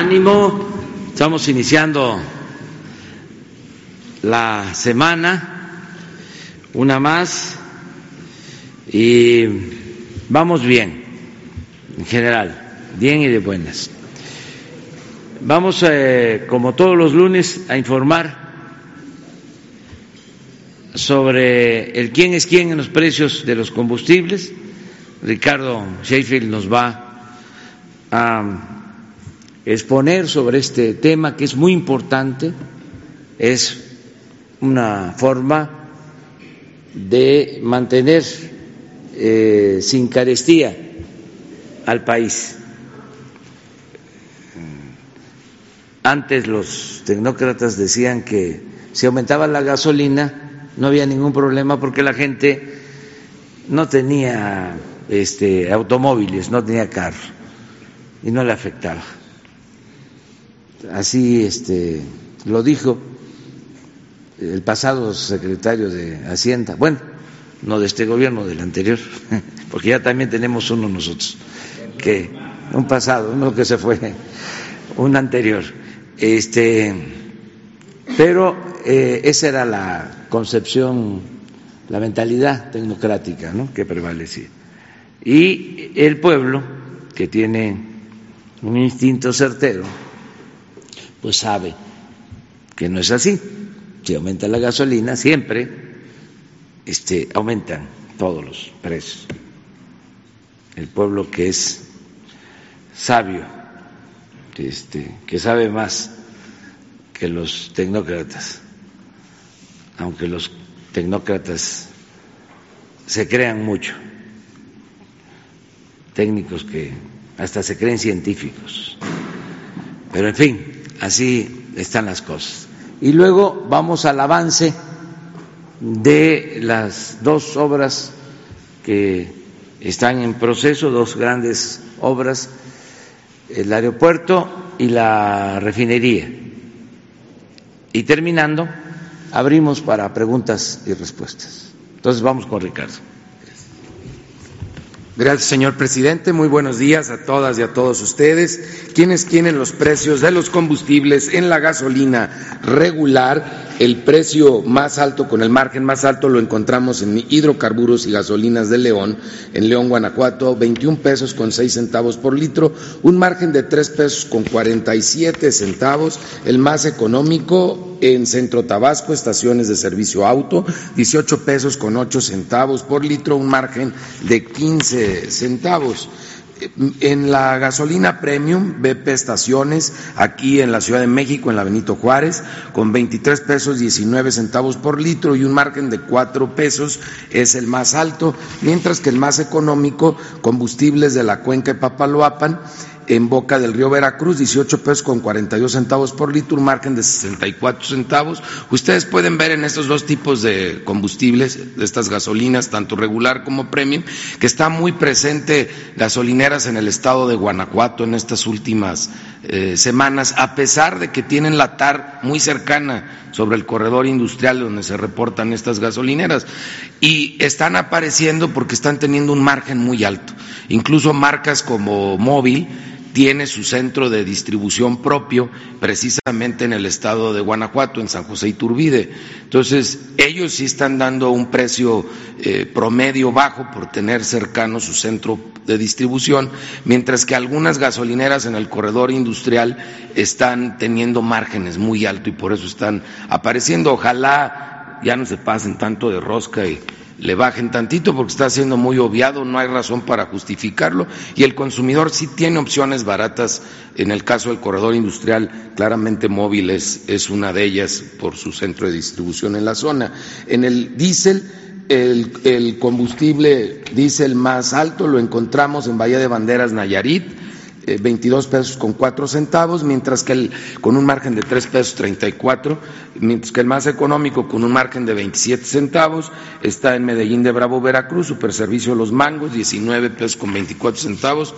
ánimo, estamos iniciando la semana, una más, y vamos bien, en general, bien y de buenas. Vamos, eh, como todos los lunes, a informar sobre el quién es quién en los precios de los combustibles. Ricardo Sheffield nos va a exponer sobre este tema que es muy importante, es una forma de mantener eh, sin carestía al país. Antes los tecnócratas decían que si aumentaba la gasolina no había ningún problema porque la gente no tenía este, automóviles, no tenía carro y no le afectaba así este, lo dijo el pasado secretario de Hacienda, bueno, no de este gobierno, del anterior, porque ya también tenemos uno nosotros, que un pasado, uno que se fue, un anterior. Este, pero eh, esa era la concepción, la mentalidad tecnocrática ¿no? que prevalecía. Y el pueblo, que tiene un instinto certero, pues sabe que no es así. Si aumenta la gasolina, siempre este, aumentan todos los precios. El pueblo que es sabio, este, que sabe más que los tecnócratas, aunque los tecnócratas se crean mucho, técnicos que hasta se creen científicos. Pero en fin, Así están las cosas. Y luego vamos al avance de las dos obras que están en proceso, dos grandes obras, el aeropuerto y la refinería. Y terminando, abrimos para preguntas y respuestas. Entonces vamos con Ricardo. Gracias, señor presidente. Muy buenos días a todas y a todos ustedes. Quienes tienen los precios de los combustibles en la gasolina regular, el precio más alto, con el margen más alto, lo encontramos en hidrocarburos y gasolinas de León, en León, Guanajuato, 21 pesos con 6 centavos por litro, un margen de 3 pesos con 47 centavos, el más económico en Centro Tabasco, estaciones de servicio auto, 18 pesos con 8 centavos por litro, un margen de 15 centavos. En la gasolina premium, BP Estaciones, aquí en la Ciudad de México, en la Benito Juárez, con 23 pesos 19 centavos por litro y un margen de 4 pesos es el más alto, mientras que el más económico, combustibles de la cuenca de Papaloapan, en Boca del Río Veracruz, 18 pesos con 42 centavos por litro, un margen de 64 centavos. Ustedes pueden ver en estos dos tipos de combustibles, de estas gasolinas, tanto regular como premium, que está muy presente gasolineras en el estado de Guanajuato en estas últimas eh, semanas, a pesar de que tienen la TAR muy cercana sobre el corredor industrial donde se reportan estas gasolineras. Y están apareciendo porque están teniendo un margen muy alto. Incluso marcas como Móvil, tiene su centro de distribución propio precisamente en el estado de Guanajuato, en San José Iturbide. Entonces, ellos sí están dando un precio eh, promedio bajo por tener cercano su centro de distribución, mientras que algunas gasolineras en el corredor industrial están teniendo márgenes muy altos y por eso están apareciendo. Ojalá ya no se pasen tanto de rosca y le bajen tantito porque está siendo muy obviado, no hay razón para justificarlo y el consumidor sí tiene opciones baratas. En el caso del corredor industrial, claramente móvil es, es una de ellas por su centro de distribución en la zona. En el diésel, el, el combustible diésel más alto lo encontramos en Bahía de Banderas, Nayarit 22 eh, pesos con 4 centavos, mientras que el con un margen de 3 pesos 34, mientras que el más económico con un margen de 27 centavos está en Medellín de Bravo, Veracruz, Superservicio Los Mangos, 19 pesos con 24 centavos,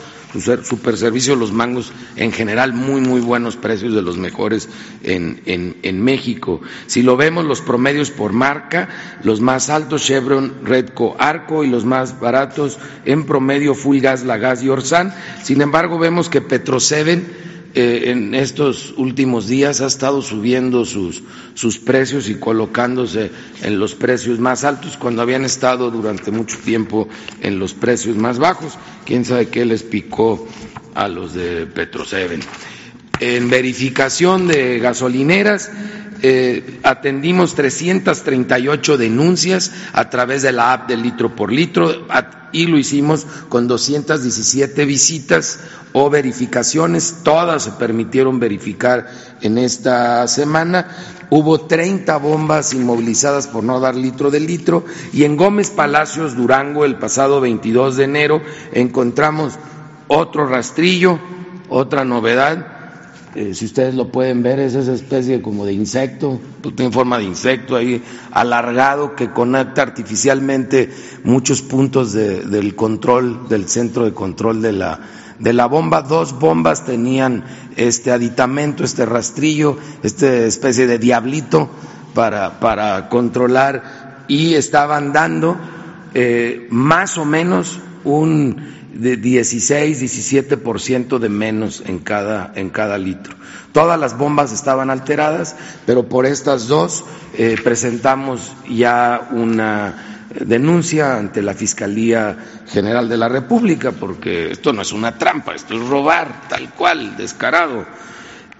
Superservicio Los Mangos en general muy, muy buenos precios de los mejores en, en, México. Si lo vemos, los promedios por marca, los más altos Chevron, Redco, Arco y los más baratos en promedio Full Gas y Orsan. Sin embargo, vemos que Petroseven eh, en estos últimos días ha estado subiendo sus, sus precios y colocándose en los precios más altos cuando habían estado durante mucho tiempo en los precios más bajos. Quién sabe qué les picó a los de Petroseven. En verificación de gasolineras, eh, atendimos 338 denuncias a través de la app de litro por litro y lo hicimos con 217 visitas o verificaciones, todas se permitieron verificar en esta semana. Hubo 30 bombas inmovilizadas por no dar litro de litro y en Gómez Palacios, Durango, el pasado 22 de enero, encontramos otro rastrillo, otra novedad eh, si ustedes lo pueden ver, es esa especie como de insecto, pues, tiene forma de insecto ahí alargado que conecta artificialmente muchos puntos del control, del centro de control de la, de la bomba. Dos bombas tenían este aditamento, este rastrillo, esta especie de diablito para, para controlar y estaban dando eh, más o menos un de 16, 17% de menos en cada, en cada litro. Todas las bombas estaban alteradas, pero por estas dos eh, presentamos ya una denuncia ante la Fiscalía General de la República, porque esto no es una trampa, esto es robar, tal cual, descarado.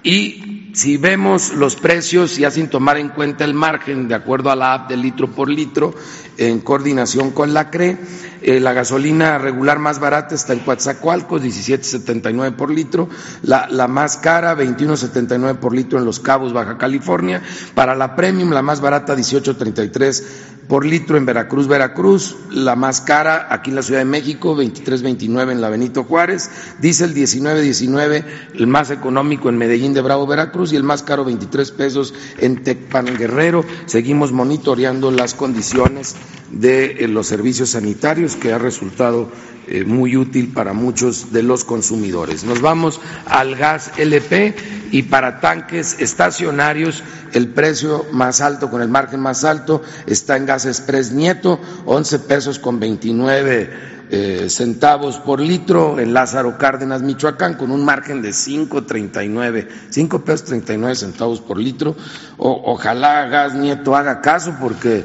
Y si vemos los precios, ya sin tomar en cuenta el margen, de acuerdo a la app de litro por litro, en coordinación con la CRE, eh, la gasolina regular más barata está en Coatzacoalcos, 17.79 por litro, la, la más cara, 21.79 por litro en Los Cabos, Baja California, para la premium, la más barata, 18.33 por litro en Veracruz, Veracruz, la más cara aquí en la Ciudad de México, 23.29 en la Benito Juárez, diésel 19.19, el más económico en Medellín de Bravo, Veracruz y el más caro 23 pesos en Tecpan Guerrero. Seguimos monitoreando las condiciones de eh, los servicios sanitarios que ha resultado eh, muy útil para muchos de los consumidores. Nos vamos al gas LP y para tanques estacionarios el precio más alto, con el margen más alto, está en Gas Express Nieto, 11 pesos con 29 eh, centavos por litro, en Lázaro Cárdenas, Michoacán, con un margen de 5.39, 5 pesos 39 centavos por litro. ojalá Gas Nieto haga caso porque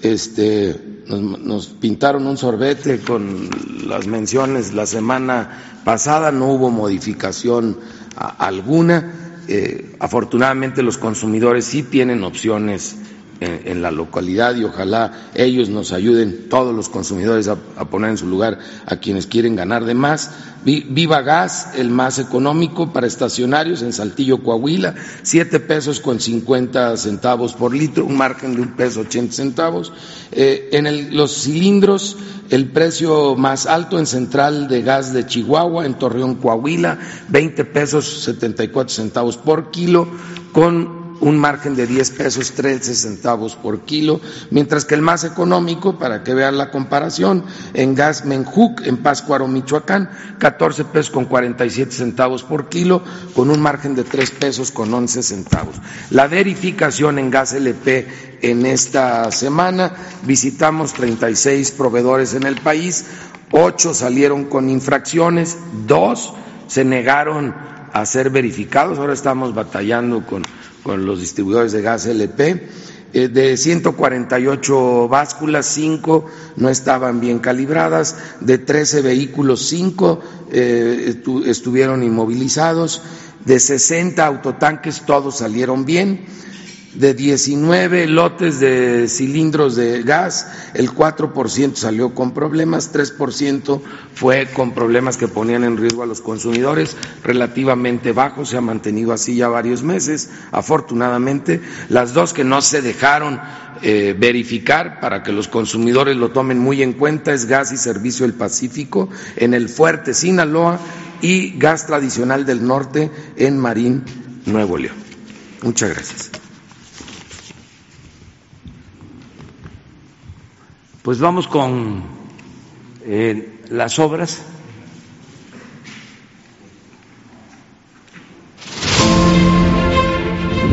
este nos, pintaron un sorbete con las menciones la semana pasada, no hubo modificación alguna. Eh, afortunadamente los consumidores sí tienen opciones en, la localidad y ojalá ellos nos ayuden, todos los consumidores, a, poner en su lugar a quienes quieren ganar de más. Viva Gas, el más económico para estacionarios en Saltillo, Coahuila, siete pesos con cincuenta centavos por litro, un margen de un peso ochenta centavos. Eh, en los cilindros, el precio más alto en Central de Gas de Chihuahua, en Torreón, Coahuila, veinte pesos setenta y cuatro centavos por kilo, con un margen de 10 pesos 13 centavos por kilo, mientras que el más económico, para que vean la comparación, en gas Menjuc, en Páscuaro, Michoacán, 14 pesos con 47 centavos por kilo, con un margen de 3 pesos con 11 centavos. La verificación en gas LP en esta semana, visitamos 36 proveedores en el país, 8 salieron con infracciones, 2 se negaron a ser verificados, ahora estamos batallando con con los distribuidores de gas LP. Eh, de 148 básculas, 5 no estaban bien calibradas, de 13 vehículos, 5 eh, estuvieron inmovilizados, de 60 autotanques todos salieron bien de 19 lotes de cilindros de gas, el 4% salió con problemas, 3% fue con problemas que ponían en riesgo a los consumidores, relativamente bajo, se ha mantenido así ya varios meses, afortunadamente. Las dos que no se dejaron eh, verificar para que los consumidores lo tomen muy en cuenta es Gas y Servicio del Pacífico en el Fuerte Sinaloa y Gas Tradicional del Norte en Marín, Nuevo León. Muchas gracias. Pues vamos con eh, las obras.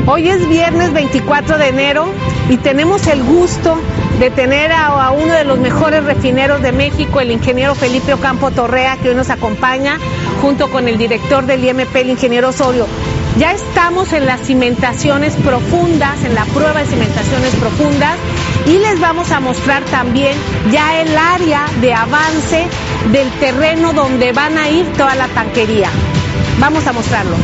Hoy es viernes 24 de enero y tenemos el gusto de tener a, uno de los mejores refineros de México, el ingeniero Felipe Ocampo Torrea, que hoy nos acompaña, junto con el director del IMP, el ingeniero Osorio, ya estamos en las cimentaciones profundas, en la prueba de cimentaciones profundas y les vamos a mostrar también ya el área de avance del terreno donde van a ir toda la tanquería. Vamos a mostrarlo.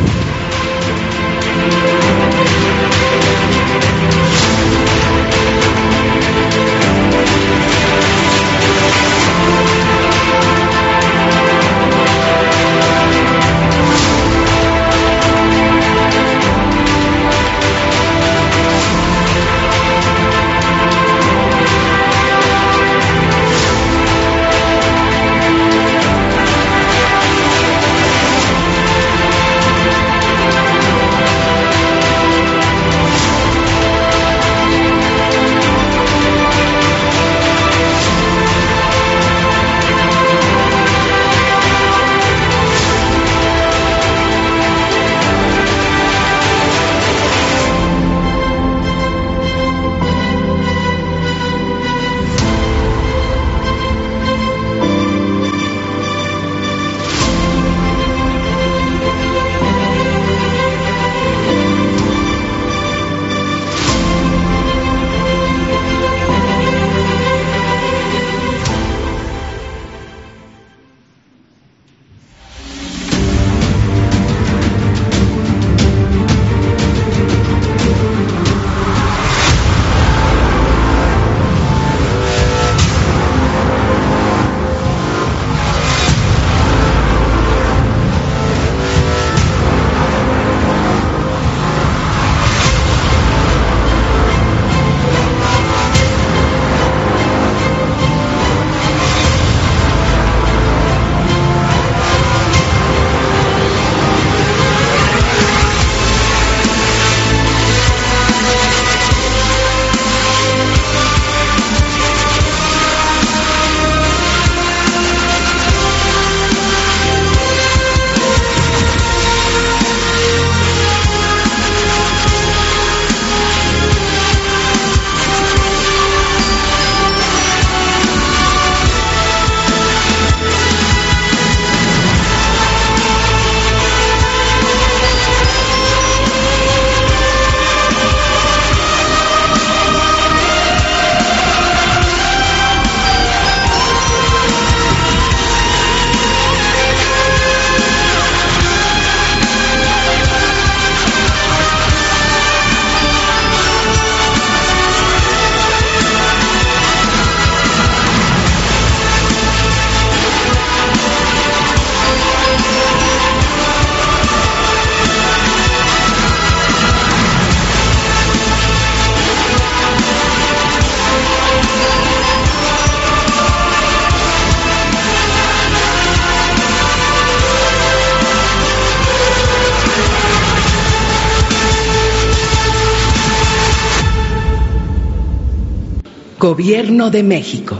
Gobierno de México.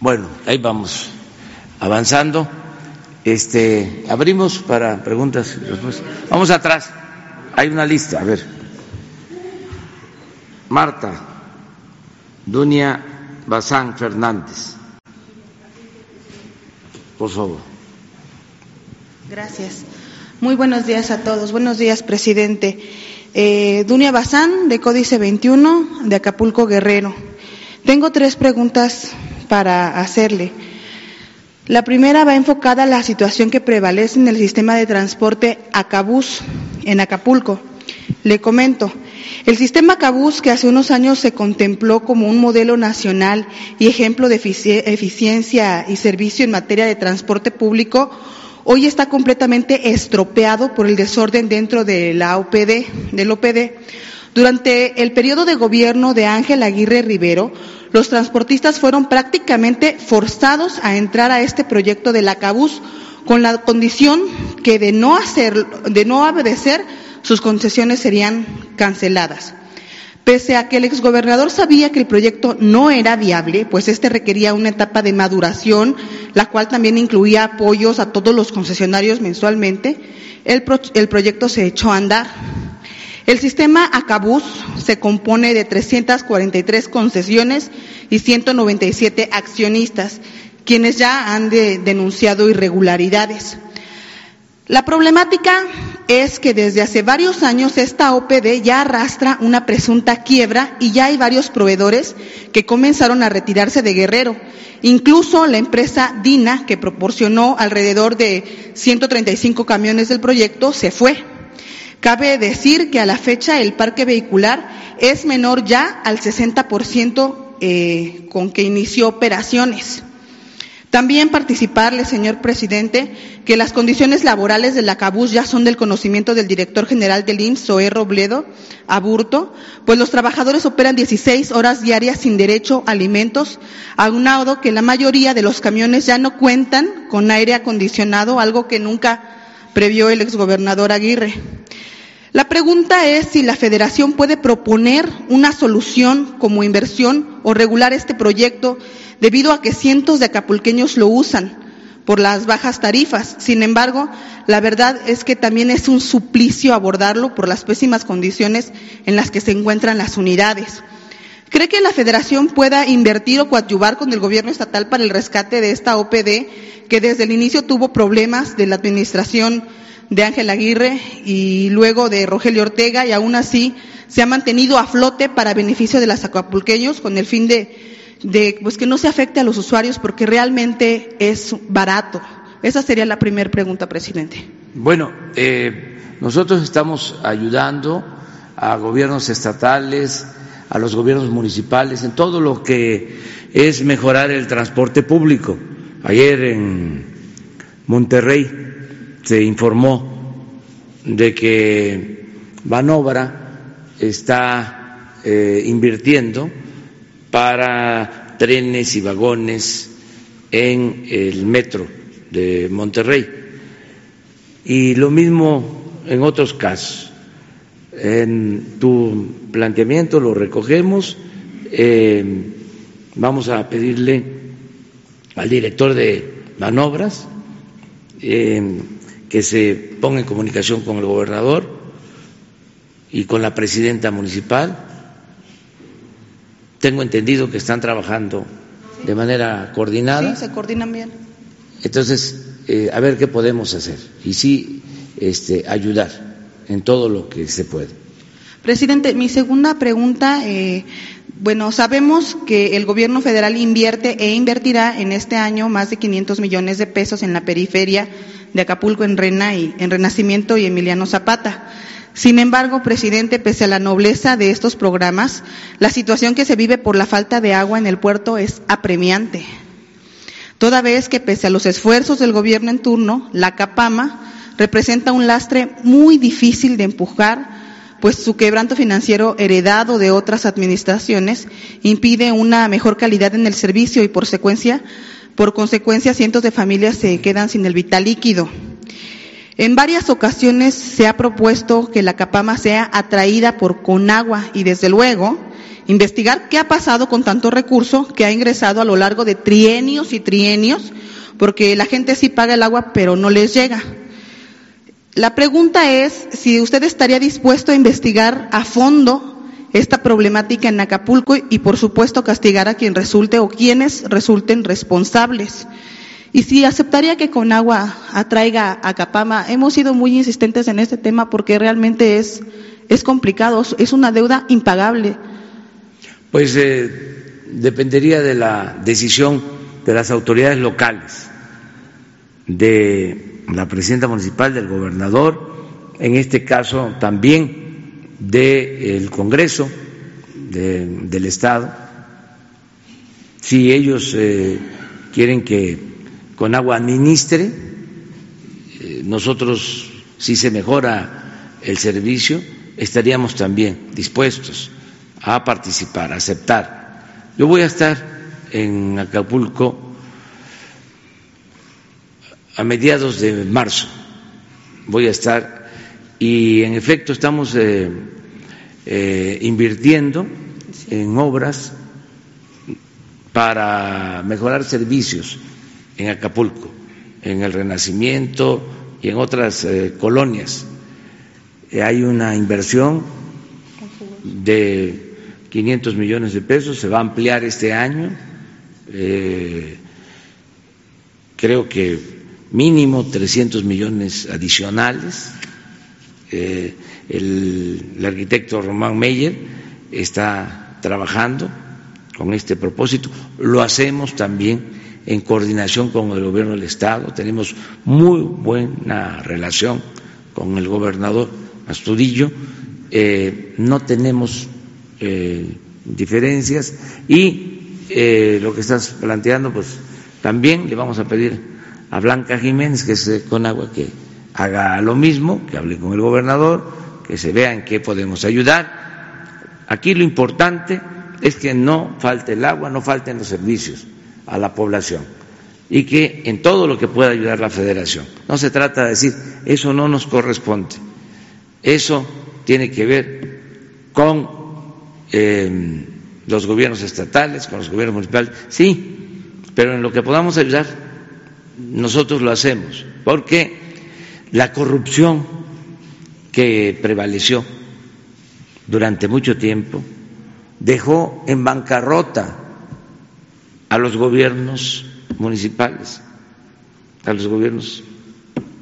Bueno, ahí vamos avanzando. Este, abrimos para preguntas y respuestas. Vamos atrás. Hay una lista, a ver. Marta Dunia Bazán Fernández. Por favor. Gracias. Muy buenos días a todos. Buenos días, presidente. Eh, Dunia Bazán, de Códice 21, de Acapulco Guerrero. Tengo tres preguntas para hacerle. La primera va enfocada a la situación que prevalece en el sistema de transporte Acabús en Acapulco. Le comento, el sistema Acabús, que hace unos años se contempló como un modelo nacional y ejemplo de eficiencia y servicio en materia de transporte público, hoy está completamente estropeado por el desorden dentro de la OPD, del OPD. Durante el periodo de gobierno de Ángel Aguirre Rivero, los transportistas fueron prácticamente forzados a entrar a este proyecto de la CABUS con la condición que de no hacer, de no obedecer, sus concesiones serían canceladas. Pese a que el exgobernador sabía que el proyecto no era viable, pues este requería una etapa de maduración, la cual también incluía apoyos a todos los concesionarios mensualmente, el, proyecto se echó a andar. El sistema Acabús se compone de 343 concesiones y 197 accionistas, quienes ya han denunciado irregularidades. La problemática es que desde hace varios años esta OPD ya arrastra una presunta quiebra y ya hay varios proveedores que comenzaron a retirarse de Guerrero. Incluso la empresa Dina, que proporcionó alrededor de 135 camiones del proyecto, se fue. Cabe decir que a la fecha el parque vehicular es menor ya al 60% eh, con que inició operaciones. También participarle, señor presidente, que las condiciones laborales de la CABUS ya son del conocimiento del director general del IMSS, Zoé Robledo Aburto, pues los trabajadores operan 16 horas diarias sin derecho a alimentos, aunado que la mayoría de los camiones ya no cuentan con aire acondicionado, algo que nunca previó el exgobernador Aguirre. La pregunta es si la federación puede proponer una solución como inversión o regular este proyecto debido a que cientos de acapulqueños lo usan por las bajas tarifas. Sin embargo, la verdad es que también es un suplicio abordarlo por las pésimas condiciones en las que se encuentran las unidades. ¿Cree que la Federación pueda invertir o coadyuvar con el gobierno estatal para el rescate de esta OPD que desde el inicio tuvo problemas de la administración de Ángel Aguirre y luego de Rogelio Ortega y aún así se ha mantenido a flote para beneficio de los acapulqueños con el fin de de pues que no se afecte a los usuarios porque realmente es barato. Esa sería la primera pregunta, presidente. Bueno, eh, nosotros estamos ayudando a gobiernos estatales, a los gobiernos municipales, en todo lo que es mejorar el transporte público. Ayer en Monterrey se informó de que Banobra está eh, invirtiendo para trenes y vagones en el metro de Monterrey. Y lo mismo en otros casos. En tu planteamiento lo recogemos. Eh, vamos a pedirle al director de manobras eh, que se ponga en comunicación con el gobernador y con la presidenta municipal tengo entendido que están trabajando de manera coordinada. Sí, se coordinan bien. Entonces, eh, a ver qué podemos hacer y sí este, ayudar en todo lo que se puede. Presidente, mi segunda pregunta, eh, bueno, sabemos que el gobierno federal invierte e invertirá en este año más de 500 millones de pesos en la periferia de Acapulco, en Rena y en Renacimiento y Emiliano Zapata. Sin embargo, presidente, pese a la nobleza de estos programas, la situación que se vive por la falta de agua en el puerto es apremiante. Toda vez que pese a los esfuerzos del gobierno en turno, la Capama representa un lastre muy difícil de empujar, pues su quebranto financiero heredado de otras administraciones impide una mejor calidad en el servicio y por secuencia, por consecuencia cientos de familias se quedan sin el vital líquido. En varias ocasiones se ha propuesto que la Capama sea atraída por Conagua y desde luego investigar qué ha pasado con tanto recurso que ha ingresado a lo largo de trienios y trienios, porque la gente sí paga el agua pero no les llega. La pregunta es si usted estaría dispuesto a investigar a fondo esta problemática en Acapulco y por supuesto castigar a quien resulte o quienes resulten responsables. Y si aceptaría que con agua atraiga a Capama, hemos sido muy insistentes en este tema porque realmente es, es complicado, es una deuda impagable. Pues eh, dependería de la decisión de las autoridades locales, de la presidenta municipal, del gobernador, en este caso también del Congreso del Estado, si ellos eh, quieren que con agua administre. Eh, nosotros, si se mejora el servicio, estaríamos también dispuestos a participar, a aceptar. Yo voy a estar en Acapulco a mediados de marzo. Voy a estar y en efecto estamos eh, eh, invirtiendo en obras para mejorar servicios en Acapulco, en el Renacimiento y en otras eh, colonias. Eh, hay una inversión de 500 millones de pesos, se va a ampliar este año. Eh, creo que mínimo 300 millones adicionales. El, el arquitecto Román Meyer está trabajando con este propósito. Lo hacemos también en coordinación con el gobierno del Estado. Tenemos muy buena relación con el gobernador Astudillo. Eh, no tenemos eh, diferencias y eh, lo que estás planteando, pues también le vamos a pedir a Blanca Jiménez, que es de Conagua, que haga lo mismo, que hable con el gobernador, que se vea en qué podemos ayudar. Aquí lo importante es que no falte el agua, no falten los servicios a la población y que en todo lo que pueda ayudar la federación. No se trata de decir, eso no nos corresponde, eso tiene que ver con eh, los gobiernos estatales, con los gobiernos municipales, sí, pero en lo que podamos ayudar, nosotros lo hacemos, porque la corrupción que prevaleció durante mucho tiempo dejó en bancarrota a los gobiernos municipales, a los gobiernos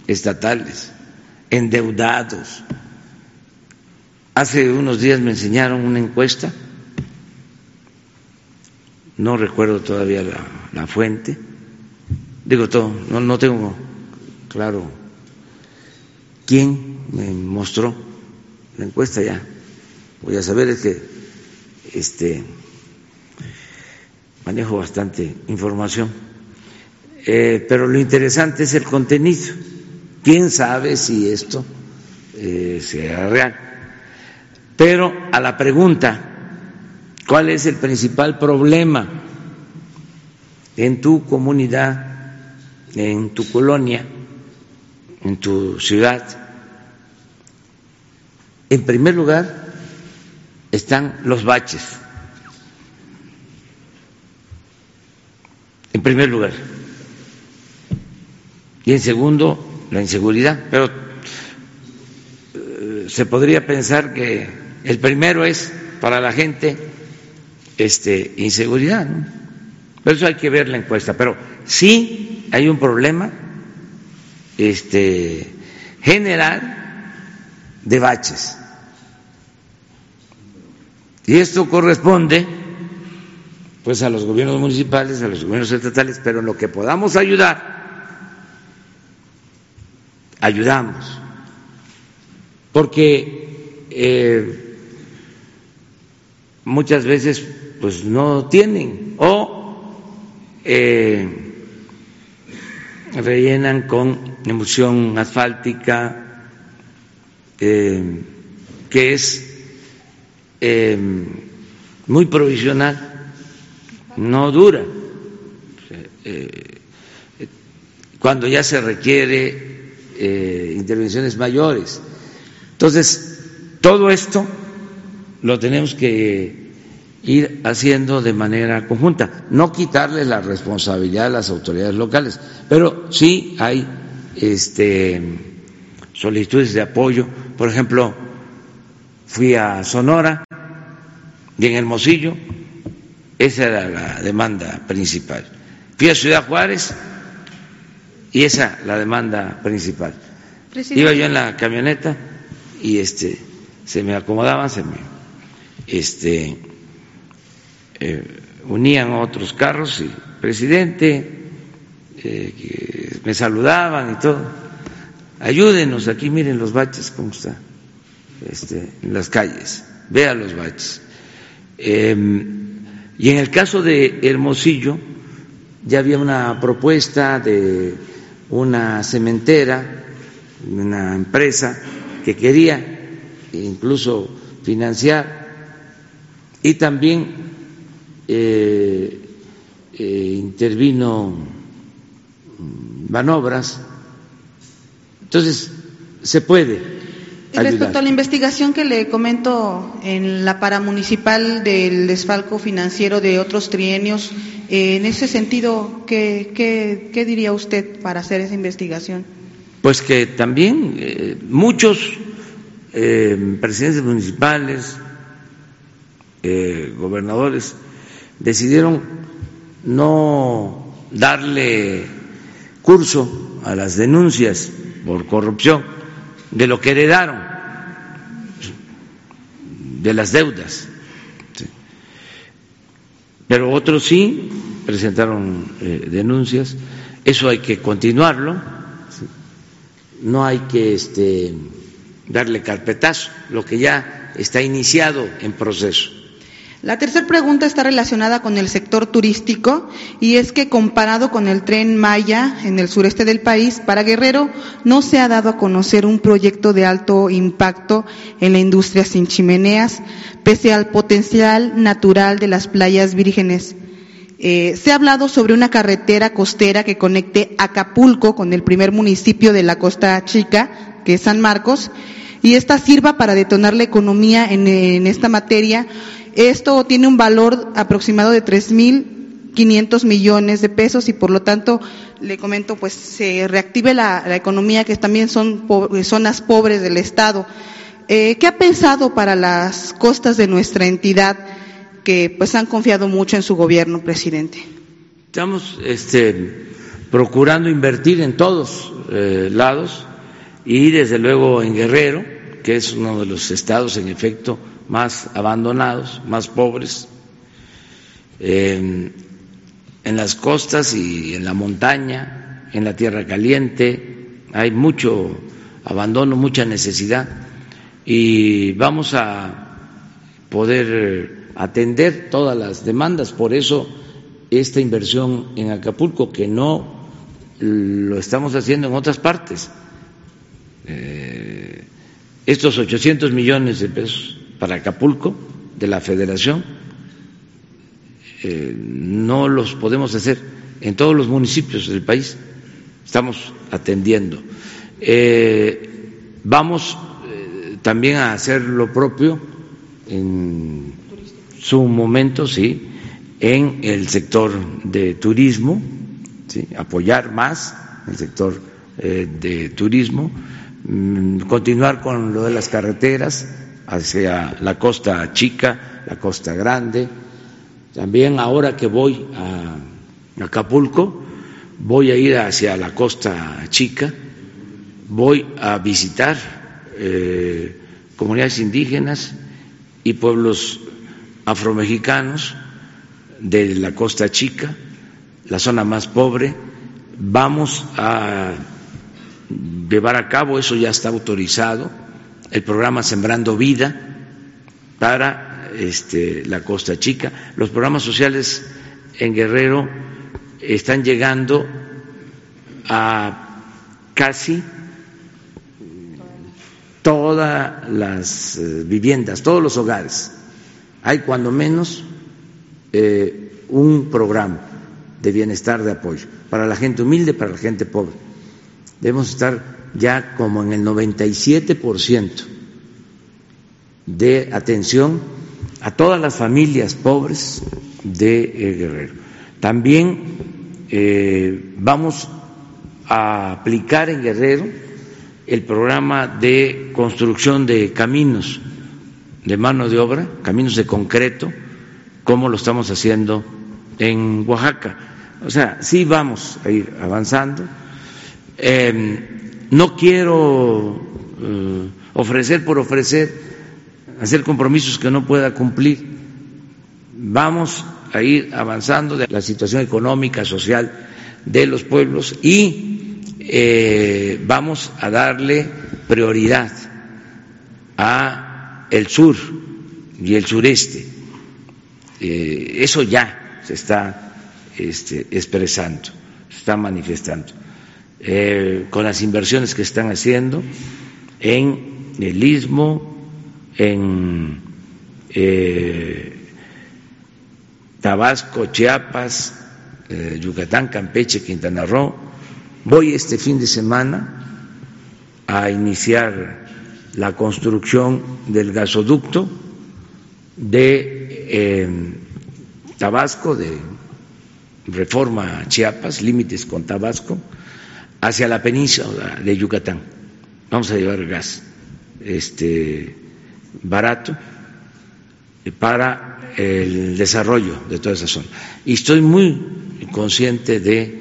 estatales, endeudados. Hace unos días me enseñaron una encuesta, no recuerdo todavía la, fuente, digo todo, no, no tengo claro quién me mostró la encuesta ya, voy a saber es que este manejo bastante información, eh, pero lo interesante es el contenido. ¿Quién sabe si esto eh, sea real? Pero a la pregunta, ¿cuál es el principal problema en tu comunidad, en tu colonia, en tu ciudad? En primer lugar están los baches en primer lugar. Y en segundo, la inseguridad. Pero eh, se podría pensar que el primero es para la gente este, inseguridad. ¿no? Pero eso hay que ver la encuesta. Pero sí hay un problema este, general de baches. Y esto corresponde pues a los gobiernos municipales, a los gobiernos estatales, pero en lo que podamos ayudar, ayudamos. Porque eh, muchas veces pues no tienen o eh, rellenan con emulsión asfáltica eh, que es muy provisional no dura. Eh, cuando ya se requiere eh, intervenciones mayores. Entonces, todo esto lo tenemos que ir haciendo de manera conjunta, no quitarle la responsabilidad a las autoridades locales, pero sí hay este, solicitudes de apoyo. Por ejemplo, fui a Sonora y en Hermosillo esa era la demanda principal. Fui a Ciudad Juárez y esa la demanda principal. Iba yo en la camioneta y este se me acomodaban, se me este eh, unían otros carros y presidente eh, me saludaban y todo. Ayúdenos aquí, miren los baches cómo está este, en las calles, vean los baches. Em, y en el caso de Hermosillo, ya había una propuesta de una cementera, una empresa que quería incluso financiar y también eh, eh, intervino Manobras. Entonces, se puede y respecto a la investigación que le comento en la paramunicipal del desfalco financiero de otros trienios, eh, en ese sentido, ¿qué, diría usted para hacer esa investigación? Pues que también eh, muchos eh, presidentes municipales, gobernadores, decidieron no darle curso a las denuncias por corrupción de lo que heredaron, de las deudas. Pero otros sí presentaron eh, denuncias. Eso hay que continuarlo. No hay que este, darle carpetazo, lo que ya está iniciado en proceso. La tercera pregunta está relacionada con el sector turístico y es que comparado con el tren Maya en el sureste del país, para Guerrero no se ha dado a conocer un proyecto de alto impacto en la industria sin chimeneas, pese al potencial natural de las playas vírgenes. Eh, se ha hablado sobre una carretera costera que conecte Acapulco con el primer municipio de la Costa Chica, que es San Marcos, y esta sirva para detonar la economía en, esta materia esto tiene un valor aproximado de 3.500 millones de pesos y por lo tanto, le comento, pues se reactive la, economía que también son zonas pobres del Estado. Eh, ¿Qué ha pensado para las costas de nuestra entidad que pues han confiado mucho en su gobierno, presidente? Estamos este, procurando invertir en todos eh, lados y desde luego en Guerrero, que es uno de los estados en efecto más abandonados, más pobres, en las costas y en la montaña, en la tierra caliente, hay mucho abandono, mucha necesidad y vamos a poder atender todas las demandas. Por eso esta inversión en Acapulco, que no lo estamos haciendo en otras partes. Eh, estos 800 millones de pesos para Acapulco de la Federación. Eh, no los podemos hacer en todos los municipios del país. Estamos atendiendo. Eh, vamos eh, también a hacer lo propio en su momento, sí, en el sector de turismo, ¿sí? apoyar más el sector de turismo, continuar con lo de las carreteras, hacia la costa chica, la costa grande. También ahora que voy a Acapulco, voy a ir hacia la costa chica, voy a visitar eh, comunidades indígenas y pueblos afromexicanos de la costa chica, la zona más pobre. Vamos a llevar a cabo, eso ya está autorizado, el programa Sembrando Vida para este, la Costa Chica. Los programas sociales en Guerrero están llegando a casi todas las eh, viviendas, todos los hogares. Hay cuando menos eh, un programa de bienestar, de apoyo, para la gente humilde, para la gente pobre. Debemos estar ya como en el 97% de atención a todas las familias pobres de eh, Guerrero. También eh, vamos a aplicar en Guerrero el programa de construcción de caminos de mano de obra, caminos de concreto, como lo estamos haciendo en Oaxaca. O sea, sí vamos a ir avanzando. Em, no quiero eh, ofrecer por ofrecer, hacer compromisos que no pueda cumplir. Vamos a ir avanzando de la situación económica, social de los pueblos y eh, vamos a darle prioridad a el sur y el sureste. Eh, eso ya se está este, expresando, se está manifestando. Eh, con las inversiones que están haciendo en el istmo, en eh, Tabasco, Chiapas, eh, Yucatán, Campeche, Quintana Roo. Voy este fin de semana a iniciar la construcción del gasoducto de Tabasco, de Reforma Chiapas, límites con Tabasco, hacia la península de Yucatán. Vamos a llevar gas este, barato para el desarrollo de toda esa zona. Y estoy muy consciente de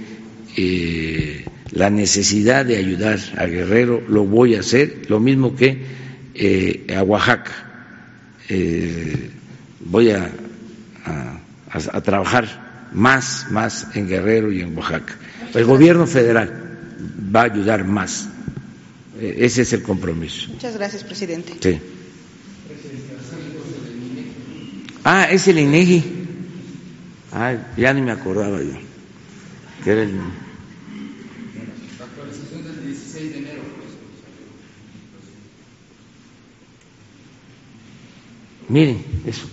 eh, la necesidad de ayudar a Guerrero, lo voy a hacer, lo mismo que eh, a Oaxaca. Eh, voy a, a, trabajar más, más en Guerrero y en Oaxaca. El gobierno federal va a ayudar más. Eh, ese es el compromiso. Muchas gracias, presidente. Sí. Ah, es el INEGI. Ah, ya ni me acordaba yo. Que era el. Miren, eso.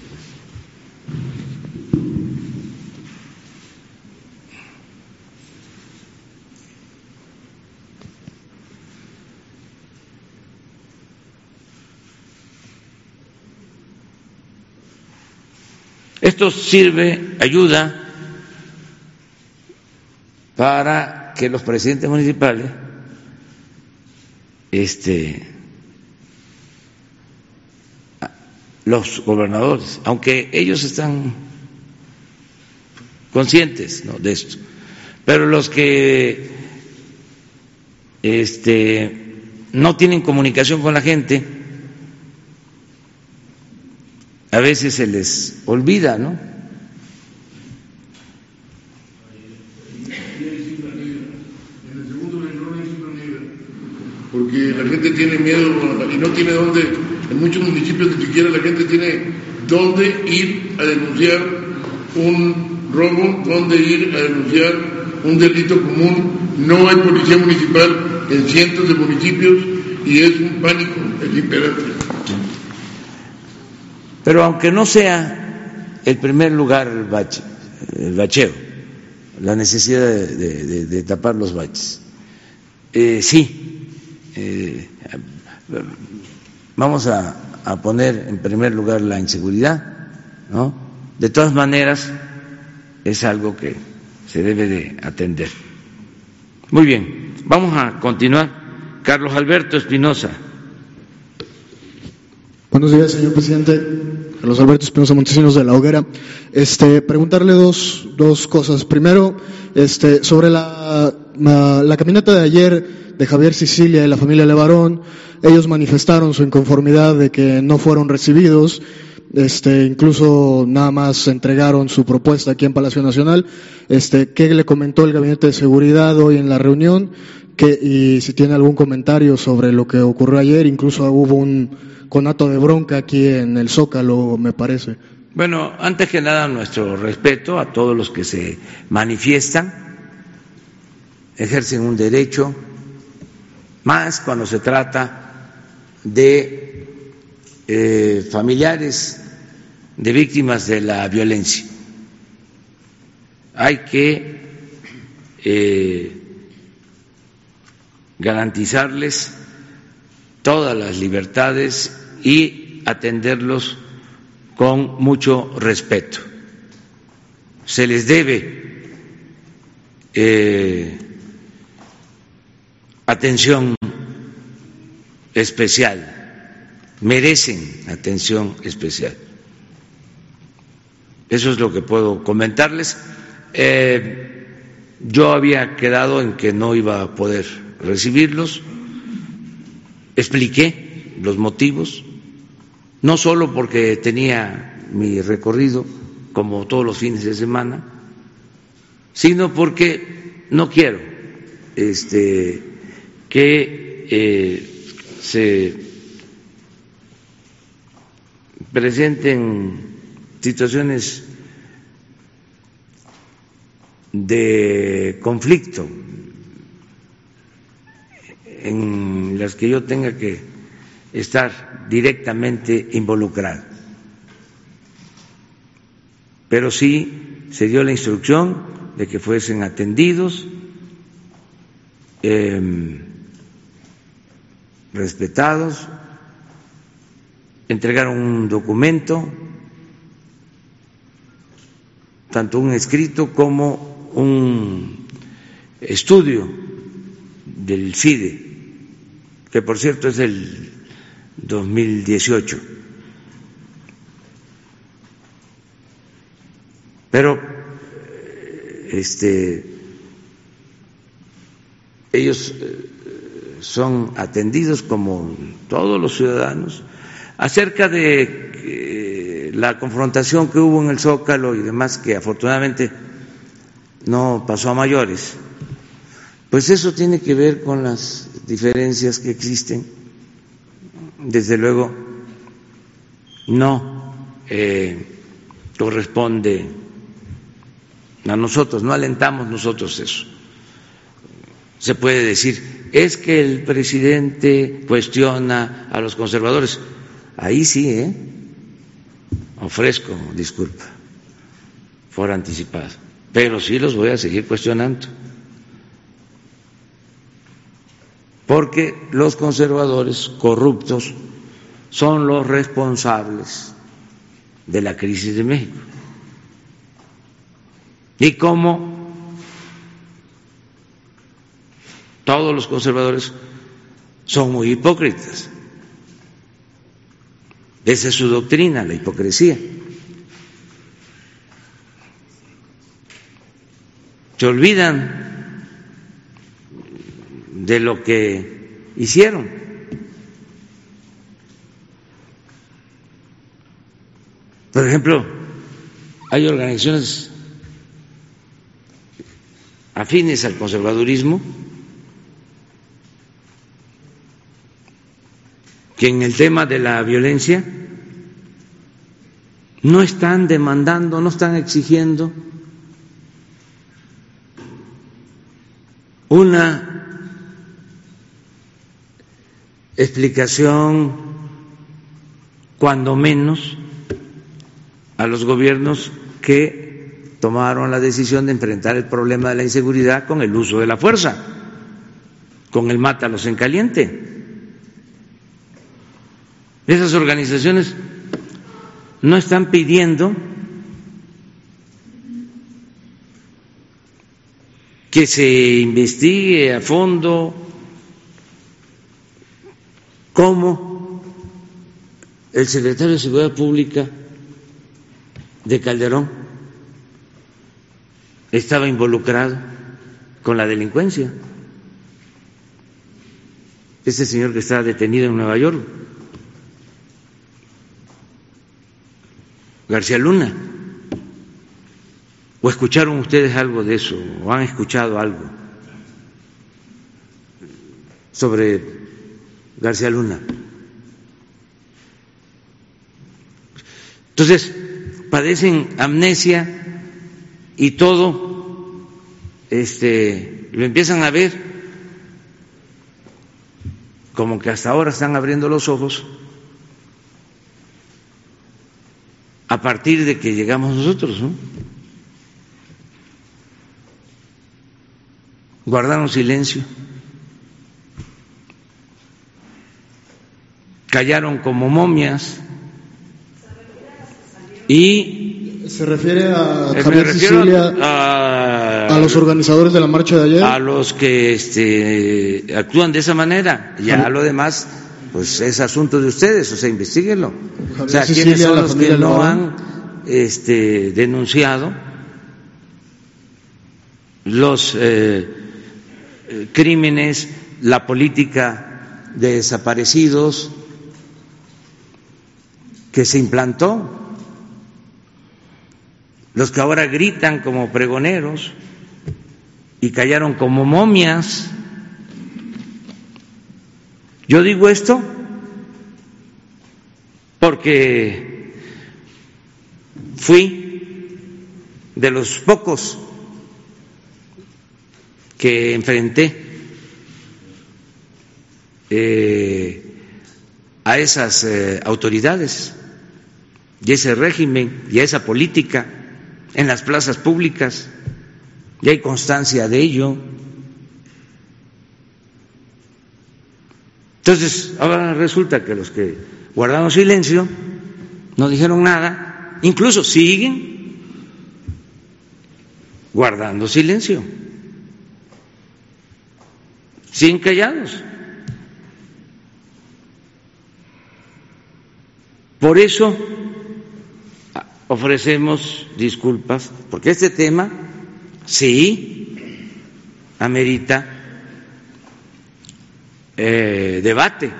Esto sirve, ayuda para que los presidentes municipales este, los gobernadores, aunque ellos están conscientes de esto, pero los que este, no tienen comunicación con la gente, a veces se les olvida, ¿no? Porque la gente tiene miedo y no tiene dónde en muchos municipios ni siquiera la gente tiene dónde ir a denunciar un robo, dónde ir a denunciar un delito común. No hay policía municipal en cientos de municipios y es un pánico el imperante. Pero aunque no sea el primer lugar el, bache, el bacheo, la necesidad de, tapar los baches, eh, sí, eh, vamos a, poner en primer lugar la inseguridad, ¿no? De todas maneras, es algo que se debe de atender. Muy bien, vamos a continuar. Carlos Alberto Espinosa. Buenos días, señor presidente. Carlos Alberto Espinosa Montesinos de la Hoguera. Este, preguntarle dos, dos cosas. Primero, este, sobre la, la caminata de ayer de Javier Sicilia y la familia Levarón, ellos manifestaron su inconformidad de que no fueron recibidos, este, incluso nada más entregaron su propuesta aquí en Palacio Nacional. Este, ¿Qué le comentó el Gabinete de Seguridad hoy en la reunión? y si tiene algún comentario sobre lo que ocurrió ayer, incluso hubo un conato de bronca aquí en el Zócalo, me parece. Bueno, antes que nada, nuestro respeto a todos los que se manifiestan, ejercen un derecho, más cuando se trata de eh, familiares de víctimas de la violencia. Hay que eh, garantizarles todas las libertades y atenderlos con mucho respeto. Se les debe eh, atención especial, merecen atención especial. Eso es lo que puedo comentarles. Eh, yo había quedado en que no iba a poder recibirlos, expliqué los motivos, no solo porque tenía mi recorrido, como todos los fines de semana, sino porque no quiero este, que eh, se presenten situaciones de conflicto en las que yo tenga que estar directamente involucrado. Pero sí se dio la instrucción de que fuesen atendidos. Eh, respetados, entregaron un documento, tanto un escrito como un estudio del CIDE, que por cierto es del 2018. Pero este ellos eh, son atendidos como todos los ciudadanos. Acerca de la confrontación que hubo en el Zócalo y demás, que afortunadamente no pasó a mayores, pues eso tiene que ver con las diferencias que existen. Desde luego, no eh, corresponde a nosotros, no alentamos nosotros eso. Se puede decir, es que el presidente cuestiona a los conservadores. Ahí sí, ¿eh? Ofrezco disculpa por anticipado, pero sí los voy a seguir cuestionando. Porque los conservadores corruptos son los responsables de la crisis de México. Y como todos los conservadores son muy hipócritas. Esa es su doctrina, la hipocresía. Se olvidan de lo que hicieron. Por ejemplo, hay organizaciones afines al conservadurismo que en el tema de la violencia no están demandando, no están exigiendo una explicación, cuando menos, a los gobiernos que tomaron la decisión de enfrentar el problema de la inseguridad con el uso de la fuerza, con el mátalos en caliente. Esas organizaciones no están pidiendo que se investigue a fondo cómo el secretario de Seguridad Pública de Calderón estaba involucrado con la delincuencia. Ese señor que está detenido en Nueva York. García Luna. ¿O escucharon ustedes algo de eso? ¿O han escuchado algo sobre García Luna? Entonces, padecen amnesia y todo este, lo empiezan a ver como que hasta ahora están abriendo los ojos a partir de que llegamos nosotros, ¿no? Guardaron silencio, callaron como momias y se refiere a me Javier Sicilia, a, a los organizadores de la marcha de ayer. a los que este, actúan de esa manera. Ya lo demás, pues es asunto de ustedes, o sea, investiguenlo. O sea, Javier ¿quiénes Sicilia, son los que no han este, denunciado los eh, eh, crímenes, la política de desaparecidos que se implantó? Los que ahora gritan como pregoneros y callaron como momias. Yo digo esto porque fui de los pocos que enfrenté eh, a esas eh, autoridades y ese régimen y a esa política en las plazas públicas y hay constancia de ello. Entonces, ahora resulta que los que guardaron silencio no dijeron nada, incluso siguen guardando silencio, siguen callados. Por eso ofrecemos disculpas, porque este tema sí amerita eh, debate.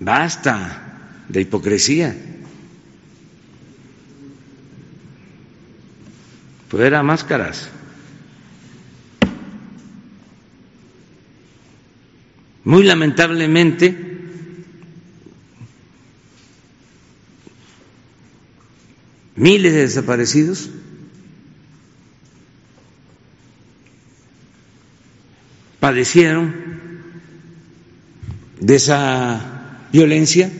Basta de hipocresía. Fuera máscaras. Muy lamentablemente, miles de desaparecidos, padecieron de esa violencia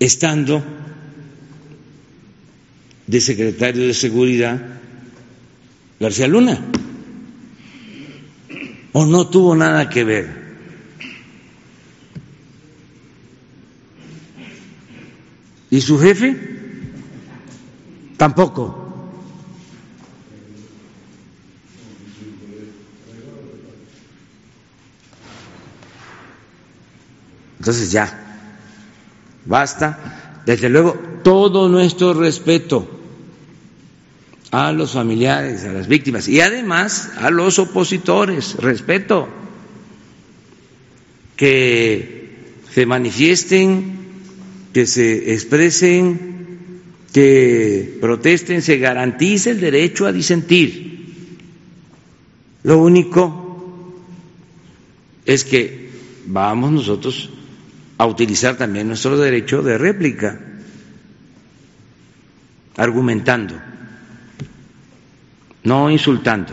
estando de secretario de Seguridad García Luna. ¿O no tuvo nada que ver? ¿Y su jefe? Tampoco. Entonces ya, basta. Desde luego, todo nuestro respeto a los familiares, a las víctimas y además a los opositores, respeto, que se manifiesten, que se expresen, que protesten, se garantice el derecho a disentir. Lo único es que vamos nosotros a utilizar también nuestro derecho de réplica, argumentando, no insultando.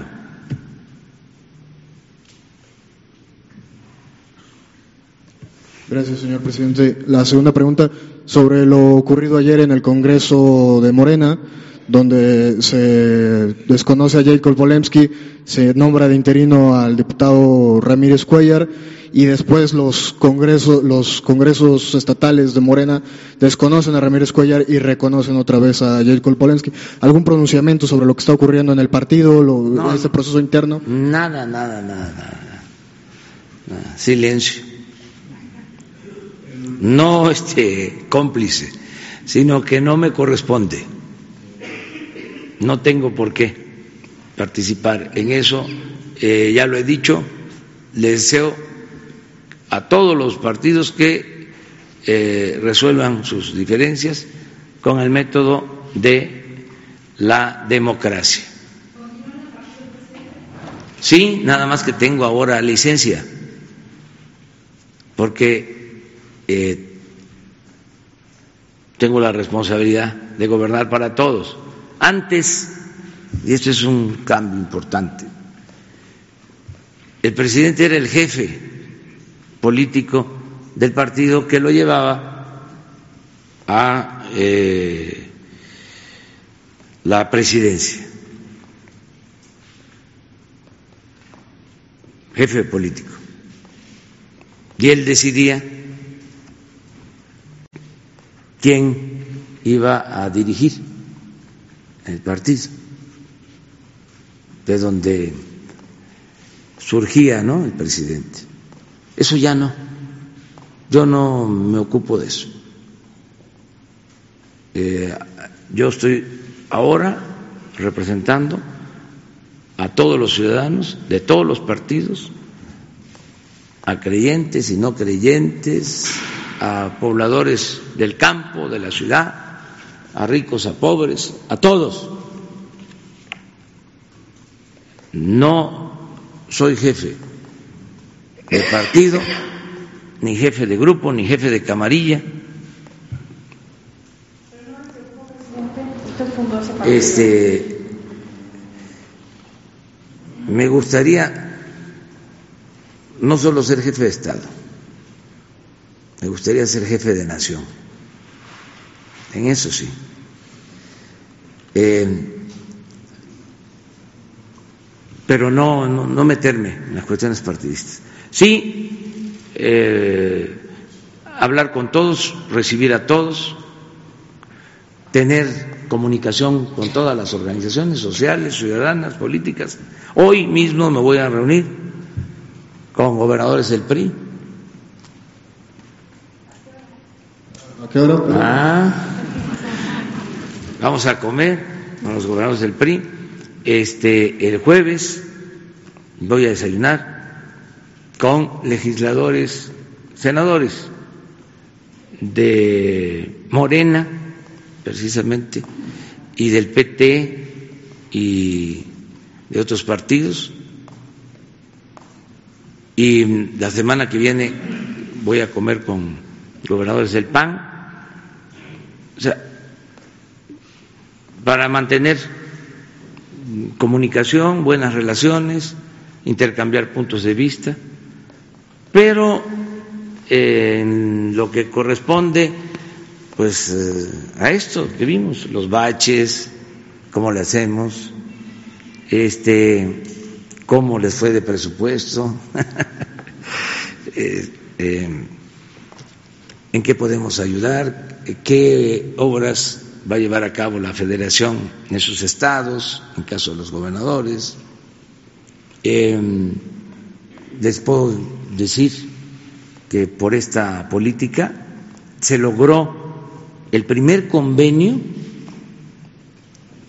Gracias, señor presidente. La segunda pregunta sobre lo ocurrido ayer en el Congreso de Morena, donde se desconoce a Jacob Polemski, se nombra de interino al diputado Ramírez Cuellar y después los congresos, los congresos estatales de Morena desconocen a Ramírez Cuellar y reconocen otra vez a Jacob Polensky. ¿Algún pronunciamiento sobre lo que está ocurriendo en el partido, lo, este proceso interno? Nada, nada, nada, nada. Silencio. No este cómplice, sino que no me corresponde. No tengo por qué participar en eso. Eh, ya lo he dicho, le deseo a todos los partidos que eh, resuelvan sus diferencias con el método de la democracia. Sí, nada más que tengo ahora licencia, porque eh, tengo la responsabilidad de gobernar para todos. Antes, y esto es un cambio importante, el presidente era el jefe político del partido que lo llevaba a eh, la presidencia. Jefe político. Y él decidía quién iba a dirigir el partido, de donde surgía ¿no? el presidente. Eso ya no. Yo no me ocupo de eso. Eh, yo estoy ahora representando a todos los ciudadanos de todos los partidos, a creyentes y no creyentes, a pobladores del campo, de la ciudad, a ricos, a pobres, a todos. No soy jefe de partido, ni jefe de grupo, ni jefe de camarilla. Este, me gustaría no solo ser jefe de Estado, me gustaría ser jefe de nación. En eso sí. Eh, pero no, no, no meterme en las cuestiones partidistas. Sí, eh, hablar con todos, recibir a todos, tener comunicación con todas las organizaciones sociales, ciudadanas, políticas. Hoy mismo me voy a reunir con gobernadores del PRI. ¿A qué hora? Ah, vamos a comer con los gobernadores del PRI Este, el jueves voy a desayunar con legisladores, senadores de Morena, precisamente, y del PT y de otros partidos. Y la semana que viene voy a comer con gobernadores del PAN. O sea, para mantener comunicación, buenas relaciones, intercambiar puntos de vista, pero eh, en lo que corresponde pues eh, a esto que vimos, los baches, cómo le hacemos, este, cómo les fue de presupuesto, eh, en qué podemos ayudar, qué obras va a llevar a cabo la federación en sus estados, en caso de los gobernadores. Em, les puedo decir que por esta política se logró el primer convenio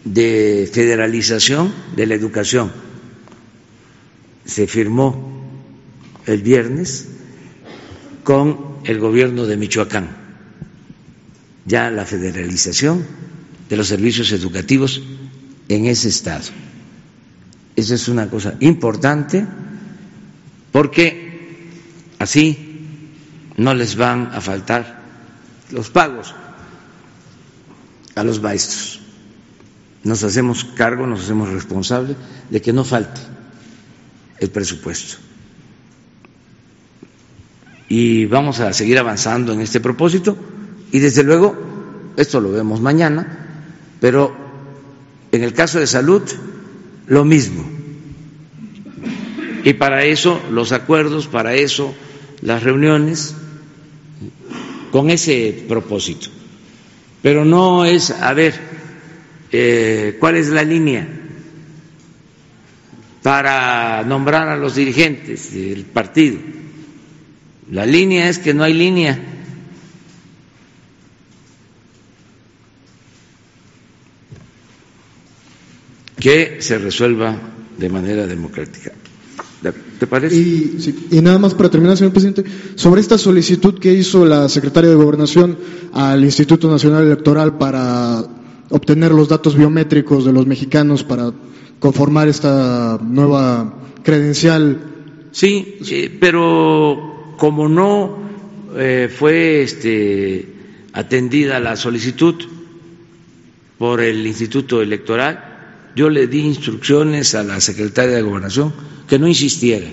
de federalización de la educación. Se firmó el viernes con el gobierno de Michoacán ya la federalización de los servicios educativos en ese estado. Esa es una cosa importante porque así no les van a faltar los pagos a los maestros. Nos hacemos cargo, nos hacemos responsables de que no falte el presupuesto. Y vamos a seguir avanzando en este propósito y desde luego, esto lo vemos mañana, pero en el caso de salud, lo mismo. Y para eso los acuerdos, para eso las reuniones, con ese propósito. Pero no es, a ver, eh, ¿cuál es la línea para nombrar a los dirigentes del partido? La línea es que no hay línea que se resuelva de manera democrática. ¿Te parece? Y, nada más para terminar, señor presidente, sobre esta solicitud que hizo la secretaria de Gobernación al Instituto Nacional Electoral para obtener los datos biométricos de los mexicanos para conformar esta nueva credencial. Sí, pero como no eh, fue este, atendida la solicitud por el Instituto Electoral, yo le di instrucciones a la secretaria de Gobernación que no insistiera,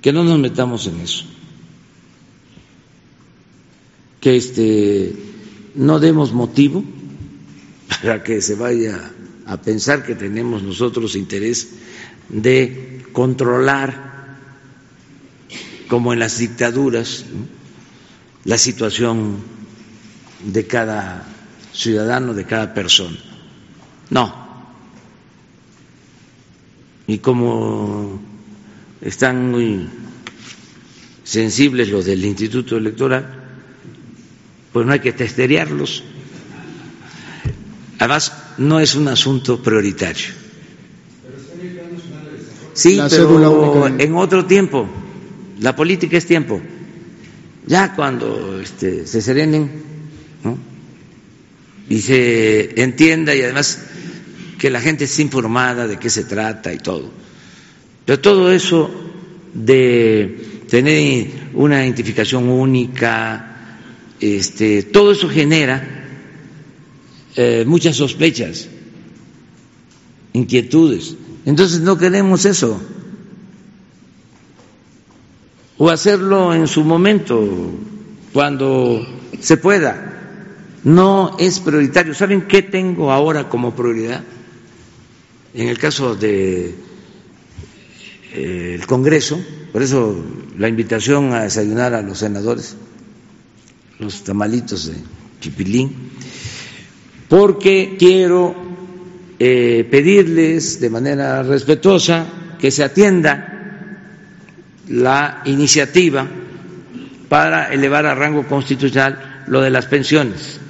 que no nos metamos en eso, que este, no demos motivo para que se vaya a pensar que tenemos nosotros interés de controlar, como en las dictaduras, la situación de cada ciudadano, de cada persona. No, y como están muy sensibles los del Instituto Electoral, pues no hay que testerearlos. Además, no es un asunto prioritario. Sí, pero en otro tiempo. La política es tiempo. Ya cuando este, se serenen y se entienda y además que la gente esté informada de qué se trata y todo. Pero todo eso de tener una identificación única, este, todo eso genera eh, muchas sospechas, inquietudes. Entonces no queremos eso. O hacerlo en su momento, cuando se pueda. No es prioritario. ¿Saben qué tengo ahora como prioridad? En el caso de eh, Congreso, por eso la invitación a desayunar a los senadores, los tamalitos de Chipilín, porque quiero eh, pedirles de manera respetuosa que se atienda la iniciativa para elevar a rango constitucional lo de las pensiones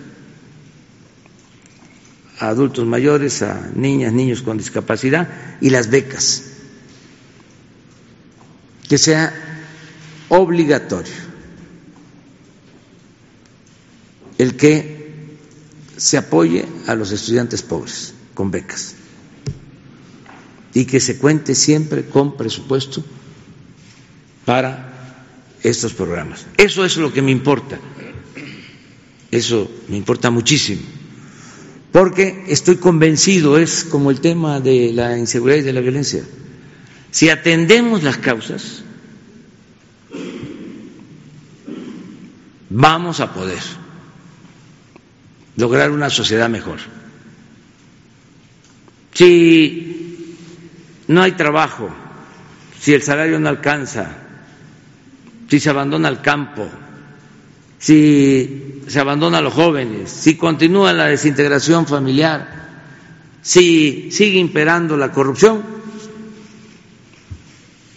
a adultos mayores, a niñas, niños con discapacidad y las becas. Que sea obligatorio el que se apoye a los estudiantes pobres con becas y que se cuente siempre con presupuesto para estos programas. Eso es lo que me importa. Eso me importa muchísimo. Porque estoy convencido, es como el tema de la inseguridad y de la violencia. Si atendemos las causas, vamos a poder lograr una sociedad mejor. Si no hay trabajo, si el salario no alcanza, si se abandona el campo, si se abandona a los jóvenes, si continúa la desintegración familiar, si sigue imperando la corrupción,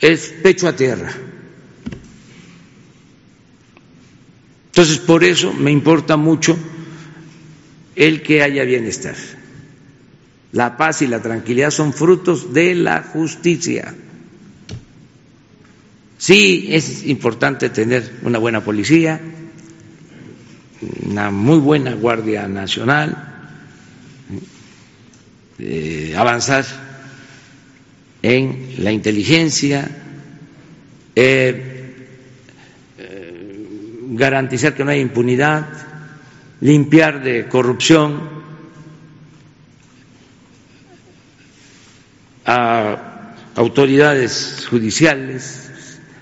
es pecho a tierra. Entonces, por eso me importa mucho el que haya bienestar. La paz y la tranquilidad son frutos de la justicia. Sí, es importante tener una buena policía, una muy buena Guardia Nacional, avanzar en la inteligencia, eh, eh, garantizar que no haya impunidad, limpiar de corrupción a autoridades judiciales,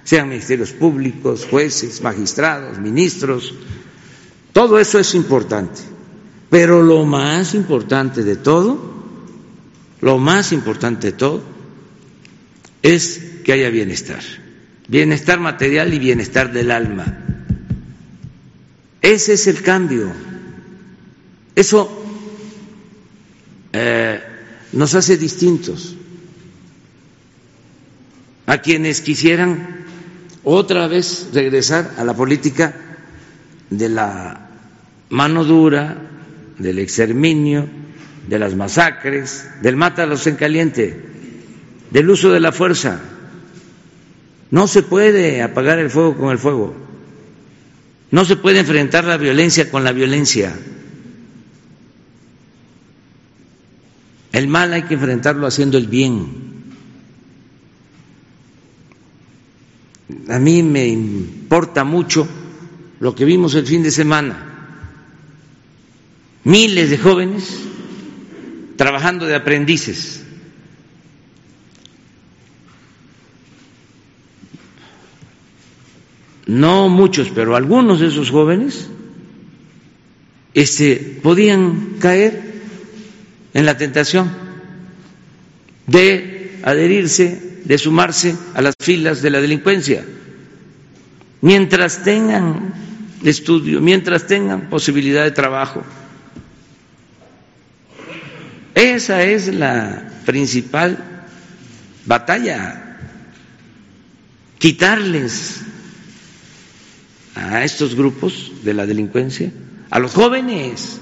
sean ministerios públicos, jueces, magistrados, ministros, todo eso es importante. Pero lo más importante de todo, lo más importante de todo, es que haya bienestar. Bienestar material y bienestar del alma. Ese es el cambio. Eso eh, nos hace distintos a quienes quisieran otra vez regresar a la política de la mano dura, del exterminio, de las masacres, del mátalos en caliente, del uso de la fuerza. No se puede apagar el fuego con el fuego. No se puede enfrentar la violencia con la violencia. El mal hay que enfrentarlo haciendo el bien. A mí me importa mucho lo que vimos el fin de semana. Miles de jóvenes trabajando de aprendices. No muchos, pero algunos de esos jóvenes este, podían caer en la tentación de adherirse, de sumarse a las filas de la delincuencia. Mientras tengan estudio, mientras tengan posibilidad de trabajo. Esa es la principal batalla, quitarles a estos grupos de la delincuencia, a los jóvenes,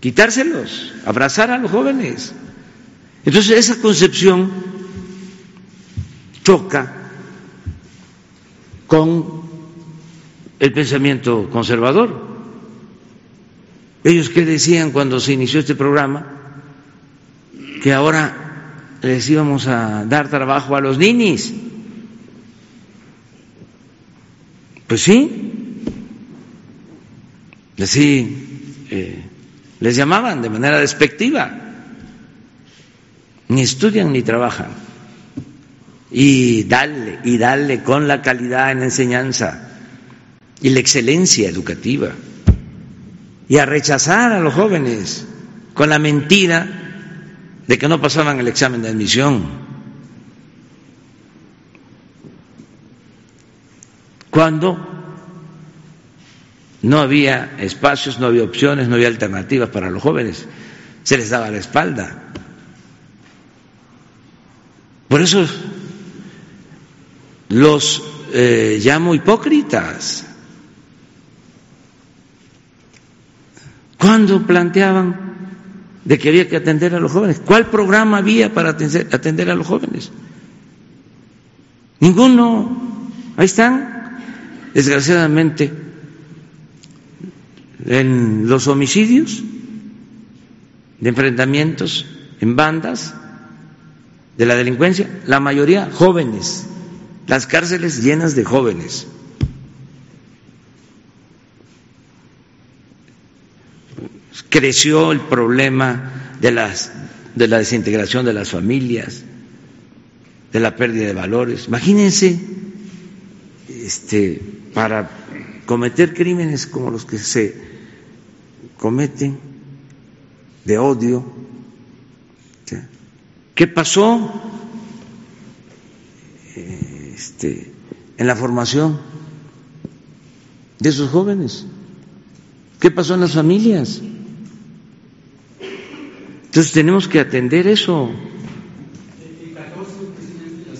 quitárselos, abrazar a los jóvenes. Entonces esa concepción choca con el pensamiento conservador. Ellos que decían cuando se inició este programa que ahora les íbamos a dar trabajo a los ninis. Pues sí, así eh, les llamaban de manera despectiva. Ni estudian ni trabajan y darle, y darle con la calidad en la enseñanza y la excelencia educativa y a rechazar a los jóvenes con la mentira de que no pasaban el examen de admisión. Cuando no había espacios, no había opciones, no había alternativas para los jóvenes, se les daba la espalda. Por eso los eh, llamo hipócritas. ¿Cuándo planteaban de que había que atender a los jóvenes? ¿Cuál programa había para atender, atender a los jóvenes? Ninguno. Ahí están, desgraciadamente, en los homicidios, de enfrentamientos en bandas, de la delincuencia, la mayoría jóvenes, las cárceles llenas de jóvenes. Creció el problema de, las, de la desintegración de las familias, de la pérdida de valores. Imagínense, este, para cometer crímenes como los que se cometen de odio, ¿qué pasó este, en la formación de esos jóvenes? ¿Qué pasó en las familias? Entonces tenemos que atender eso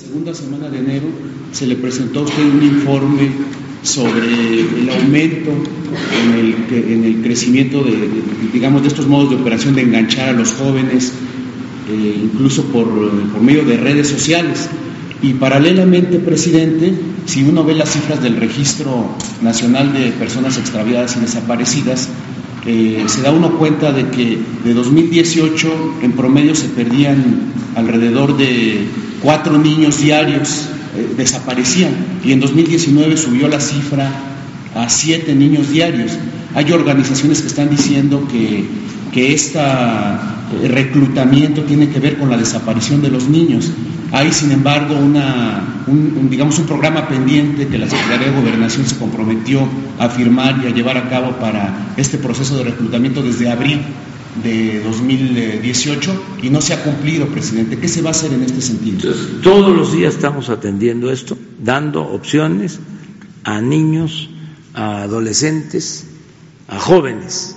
segunda semana de enero se le presentó a usted un informe sobre el aumento en el, en el crecimiento de, digamos, de estos modos de operación de enganchar a los jóvenes, eh, incluso por medio de redes sociales. Y paralelamente, presidente, si uno ve las cifras del Registro Nacional de Personas Extraviadas y Desaparecidas, eh, se da uno cuenta de que de 2018 en promedio se perdían alrededor de cuatro niños diarios eh, desaparecían y en 2019 subió la cifra a siete niños diarios. Hay organizaciones que están diciendo que, que este reclutamiento tiene que ver con la desaparición de los niños. Hay, sin embargo, una, un, digamos, un programa pendiente que la Secretaría de Gobernación se comprometió a firmar y a llevar a cabo para este proceso de reclutamiento desde abril de 2018 y no se ha cumplido, presidente. ¿Qué se va a hacer en este sentido? todos los días estamos atendiendo esto, dando opciones a niños, a adolescentes, a jóvenes.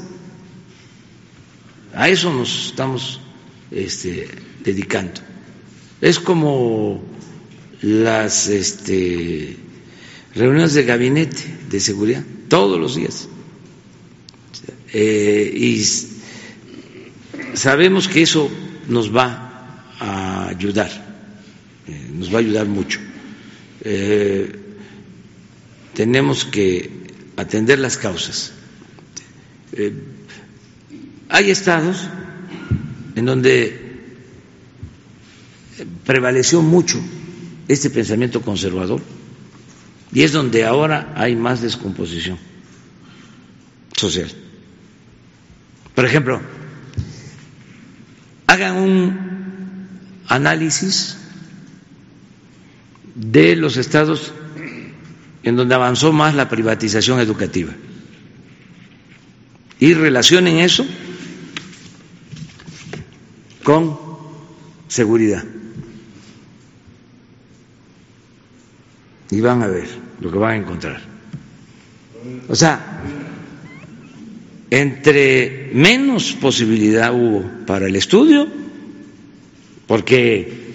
A eso nos estamos este, dedicando. Es como las este, reuniones de gabinete de seguridad, todos los días. Eh, y sabemos que eso nos va a ayudar, eh, nos va a ayudar mucho. Eh, tenemos que atender las causas. Eh, hay estados en donde prevaleció mucho este pensamiento conservador y es donde ahora hay más descomposición social. Por ejemplo, hagan un análisis de los estados en donde avanzó más la privatización educativa y relacionen eso con seguridad. Y van a ver lo que van a encontrar. O sea, entre menos posibilidad hubo para el estudio, porque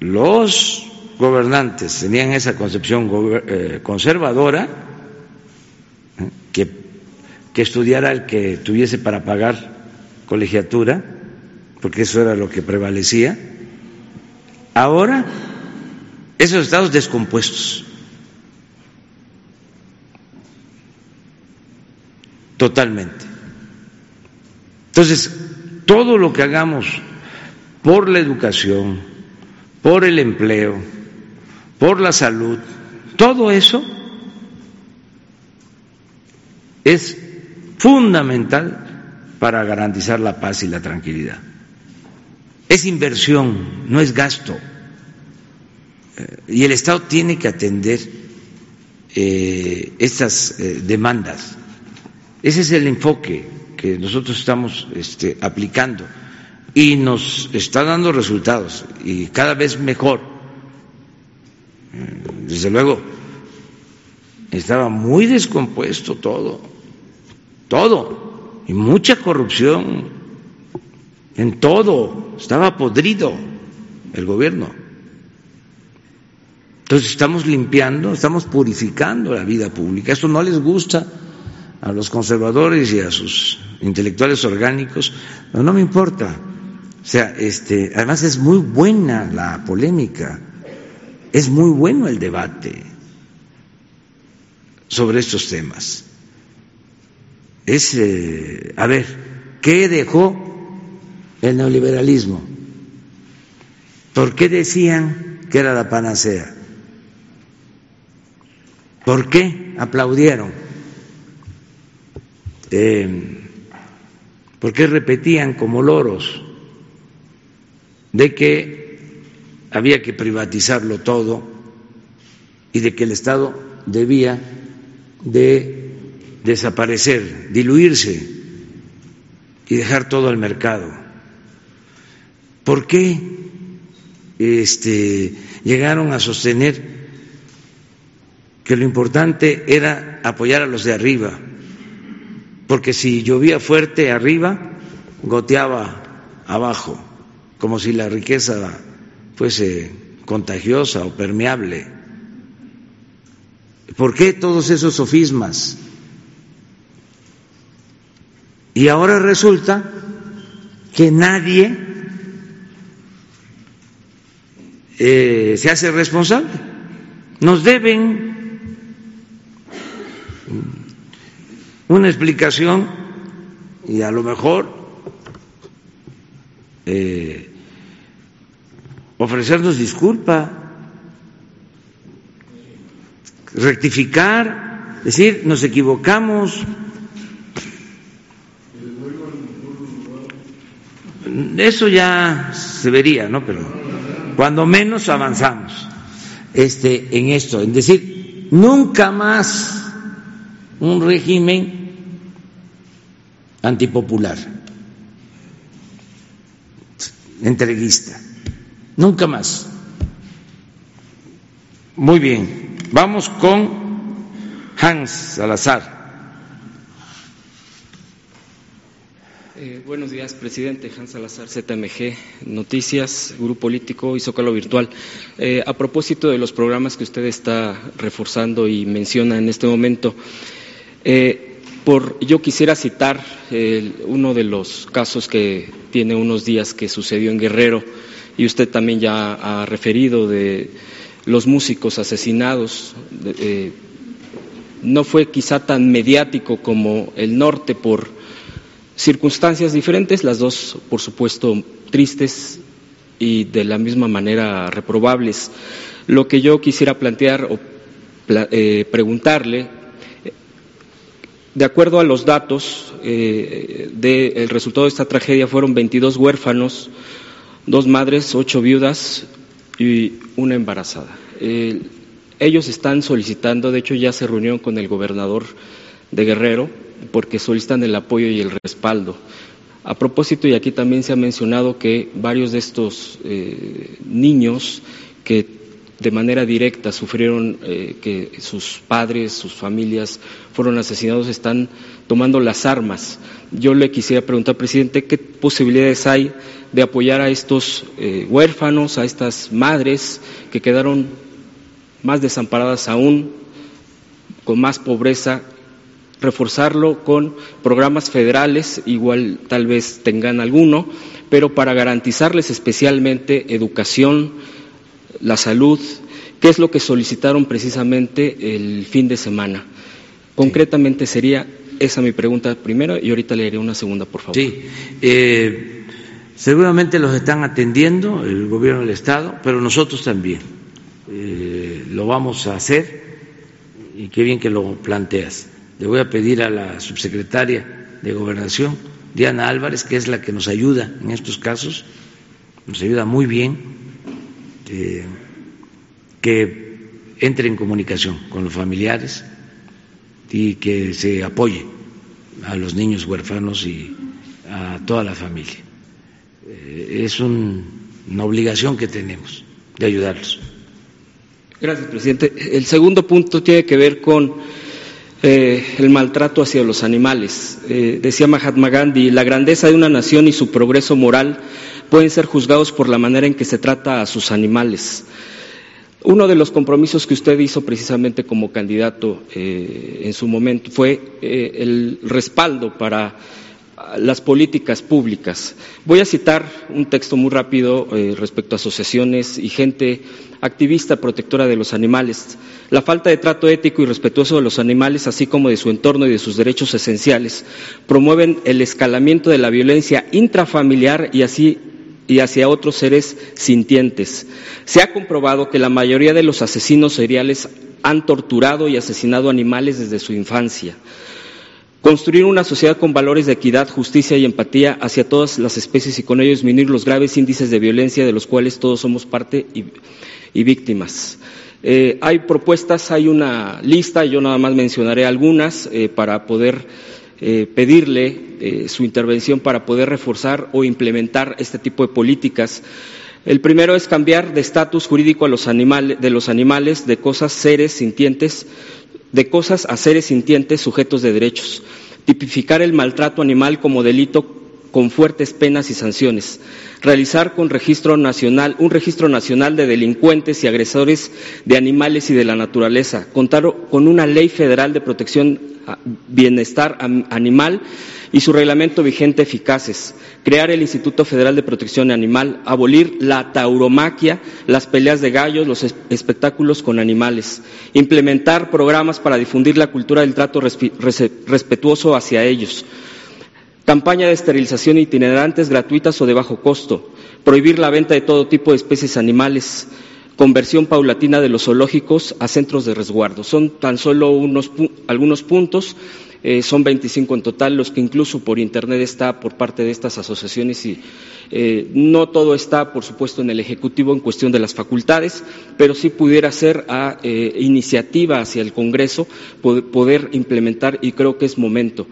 los gobernantes tenían esa concepción eh, conservadora, ¿eh? que, que estudiara el que tuviese para pagar colegiatura, porque eso era lo que prevalecía. Ahora, esos estados descompuestos totalmente. Entonces, todo lo que hagamos por la educación, por el empleo, por la salud, todo eso es fundamental para garantizar la paz y la tranquilidad. Es inversión, no es gasto. Eh, y el Estado tiene que atender eh, estas eh, demandas. Ese es el enfoque que nosotros estamos este, aplicando y nos está dando resultados y cada vez mejor. Desde luego, estaba muy descompuesto todo, todo, y mucha corrupción en todo, estaba podrido el gobierno. Entonces estamos limpiando, estamos purificando la vida pública. Esto no les gusta a los conservadores y a sus intelectuales orgánicos, no, no me importa. O sea, este, además es muy buena la polémica, es muy bueno el debate sobre estos temas. Es, eh, a ver, ¿qué dejó el neoliberalismo? ¿Por qué decían que era la panacea? ¿Por qué aplaudieron? Eh, ¿Por qué repetían como loros de que había que privatizarlo todo y de que el Estado debía de desaparecer, diluirse y dejar todo al mercado? ¿Por qué este, llegaron a sostener que lo importante era apoyar a los de arriba? porque si llovía fuerte arriba, goteaba abajo, como si la riqueza fuese contagiosa o permeable. ¿Por qué todos esos sofismas? Y ahora resulta que nadie eh, se hace responsable. Nos deben una explicación y a lo mejor eh, ofrecernos disculpa, rectificar, decir, nos equivocamos. Eso ya se vería, ¿no? Pero cuando menos avanzamos este, en esto, en decir, nunca más un régimen antipopular, entreguista. Nunca más. Muy bien, vamos con Hans Salazar. Eh, buenos días, presidente. Hans Salazar, ZMG, Noticias, Grupo Político y Zócalo Virtual. Eh, a propósito de los programas que usted está reforzando y menciona en este momento, eh, yo quisiera citar uno de los casos que tiene unos días que sucedió en Guerrero y usted también ya ha referido de los músicos asesinados. No fue quizá tan mediático como el norte por circunstancias diferentes, las dos, por supuesto, tristes y de la misma manera reprobables. Lo que yo quisiera plantear o eh, preguntarle de acuerdo a los datos eh, del resultado de esta tragedia, fueron 22 huérfanos, dos madres, ocho viudas y una embarazada. ellos están solicitando, de hecho ya se reunió con el gobernador de Guerrero, porque solicitan el apoyo y el respaldo. A propósito, y aquí también se ha mencionado que varios de estos eh, niños que de manera directa sufrieron eh, que sus padres, sus familias fueron asesinados, están tomando las armas. Yo le quisiera preguntar, presidente, ¿qué posibilidades hay de apoyar a estos eh, huérfanos, a estas madres que quedaron más desamparadas aún, con más pobreza? Reforzarlo con programas federales, igual tal vez tengan alguno, pero para garantizarles especialmente educación, la salud, ¿qué es lo que solicitaron precisamente el fin de semana? Concretamente sería esa mi pregunta primero y ahorita le haré una segunda, por favor. Sí, eh, seguramente los están atendiendo el gobierno del Estado, pero nosotros también eh, lo vamos a hacer y qué bien que lo planteas. Le voy a pedir a la subsecretaria de Gobernación, Diana Álvarez, que es la que nos ayuda en estos casos, nos ayuda muy bien eh, que entre en comunicación con los familiares y que se apoye a los niños huérfanos y a toda la familia. Eh, es una obligación que tenemos de ayudarlos. Gracias, presidente. El segundo punto tiene que ver con eh, el maltrato hacia los animales. decía Mahatma Gandhi, la grandeza de una nación y su progreso moral pueden ser juzgados por la manera en que se trata a sus animales. Uno de los compromisos que usted hizo precisamente como candidato eh, en su momento fue eh, el respaldo para las políticas públicas. Voy a citar un texto muy rápido eh, respecto a asociaciones y gente activista protectora de los animales. La falta de trato ético y respetuoso de los animales, así como de su entorno y de sus derechos esenciales, promueven el escalamiento de la violencia intrafamiliar y así y hacia otros seres sintientes. Se ha comprobado que la mayoría de los asesinos seriales han torturado y asesinado animales desde su infancia. Construir una sociedad con valores de equidad, justicia y empatía hacia todas las especies y con ello disminuir los graves índices de violencia de los cuales todos somos parte y, víctimas. Eh, hay propuestas, hay una lista, yo nada más mencionaré algunas eh, para poder eh, pedirle su intervención para poder reforzar o implementar este tipo de políticas. El primero es cambiar de estatus jurídico a los animales, de los animales, de cosas, seres sintientes, de cosas a seres sintientes sujetos de derechos, tipificar el maltrato animal como delito con fuertes penas y sanciones, realizar con registro nacional, un registro nacional de delincuentes y agresores de animales y de la naturaleza, contar con una ley federal de protección bienestar animal y su reglamento vigente eficaces, crear el Instituto Federal de Protección Animal, abolir la tauromaquia, las peleas de gallos, los espectáculos con animales, implementar programas para difundir la cultura del trato respetuoso hacia ellos, campaña de esterilización itinerantes gratuitas o de bajo costo, prohibir la venta de todo tipo de especies animales, conversión paulatina de los zoológicos a centros de resguardo. Son tan solo unos, algunos puntos eh, son 25 en total los que incluso por Internet está por parte de estas asociaciones y eh, no todo está, por supuesto, en el Ejecutivo en cuestión de las facultades, pero sí pudiera ser a eh, iniciativa hacia el Congreso poder, implementar y creo que es momento.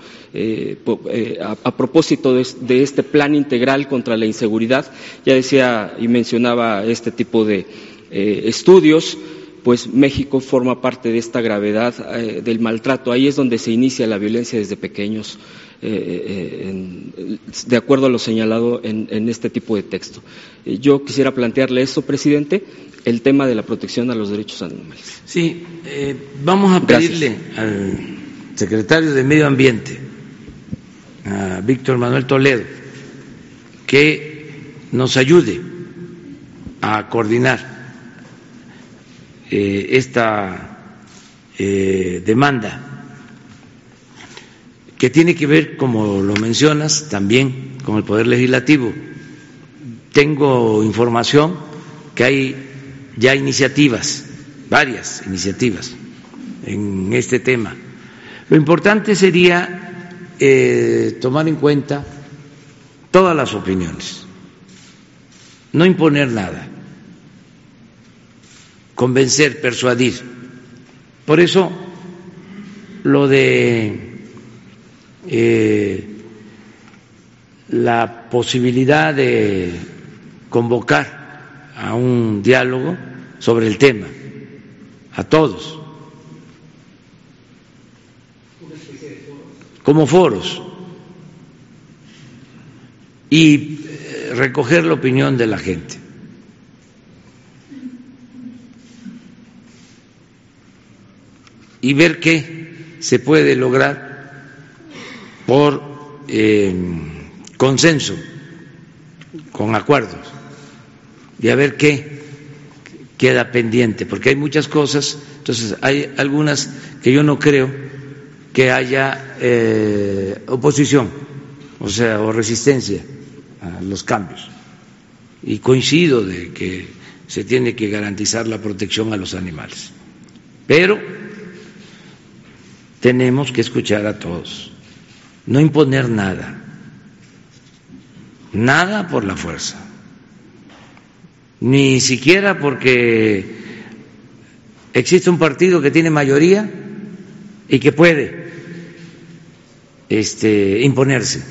A, propósito de, este plan integral contra la inseguridad, ya decía y mencionaba este tipo de estudios pues México forma parte de esta gravedad eh, del maltrato. Ahí es donde se inicia la violencia desde pequeños, eh, eh, de acuerdo a lo señalado en, este tipo de texto. yo quisiera plantearle esto, presidente, el tema de la protección a los derechos animales. Sí, vamos a pedirle al secretario de Medio Ambiente, a Víctor Manuel Toledo, que nos ayude a coordinar eh, esta eh, demanda que tiene que ver, como lo mencionas, también con el Poder Legislativo. Tengo información que hay ya iniciativas, varias iniciativas en este tema. Lo importante sería eh, tomar en cuenta todas las opiniones, no imponer nada convencer, persuadir. Por eso lo de eh, la posibilidad de convocar a un diálogo sobre el tema, a todos, como foros, y eh, recoger la opinión de la gente. Y ver qué se puede lograr por eh, consenso, con acuerdos, y a ver qué queda pendiente, porque hay muchas cosas, entonces hay algunas que yo no creo que haya eh, oposición, o sea, o resistencia a los cambios. Y coincido de que se tiene que garantizar la protección a los animales. Pero tenemos que escuchar a todos, no imponer nada, nada por la fuerza, ni siquiera porque existe un partido que tiene mayoría y que puede este, imponerse.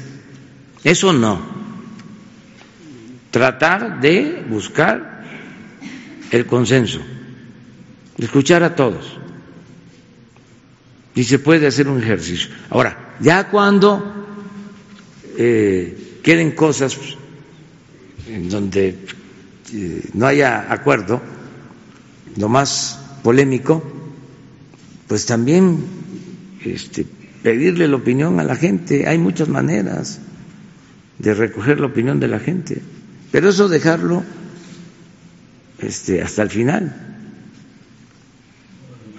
Eso no. Tratar de buscar el consenso, escuchar a todos y se puede hacer un ejercicio. Ahora, ya cuando eh, queden cosas en donde eh, no haya acuerdo, lo más polémico, pues también este, pedirle la opinión a la gente. Hay muchas maneras de recoger la opinión de la gente, pero eso dejarlo este, hasta el final.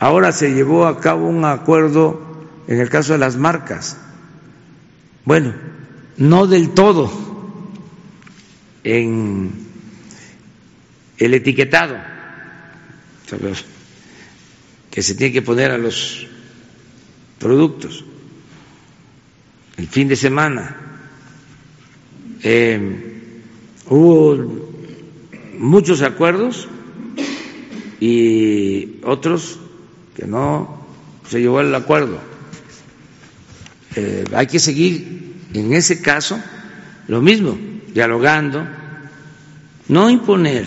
Ahora se llevó a cabo un acuerdo en el caso de las marcas. Bueno, no del todo en el etiquetado que se tiene que poner a los productos el fin de semana. Eh, hubo muchos acuerdos y otros que no se llevó al acuerdo. Eh, hay que seguir en ese caso lo mismo, dialogando, no imponer,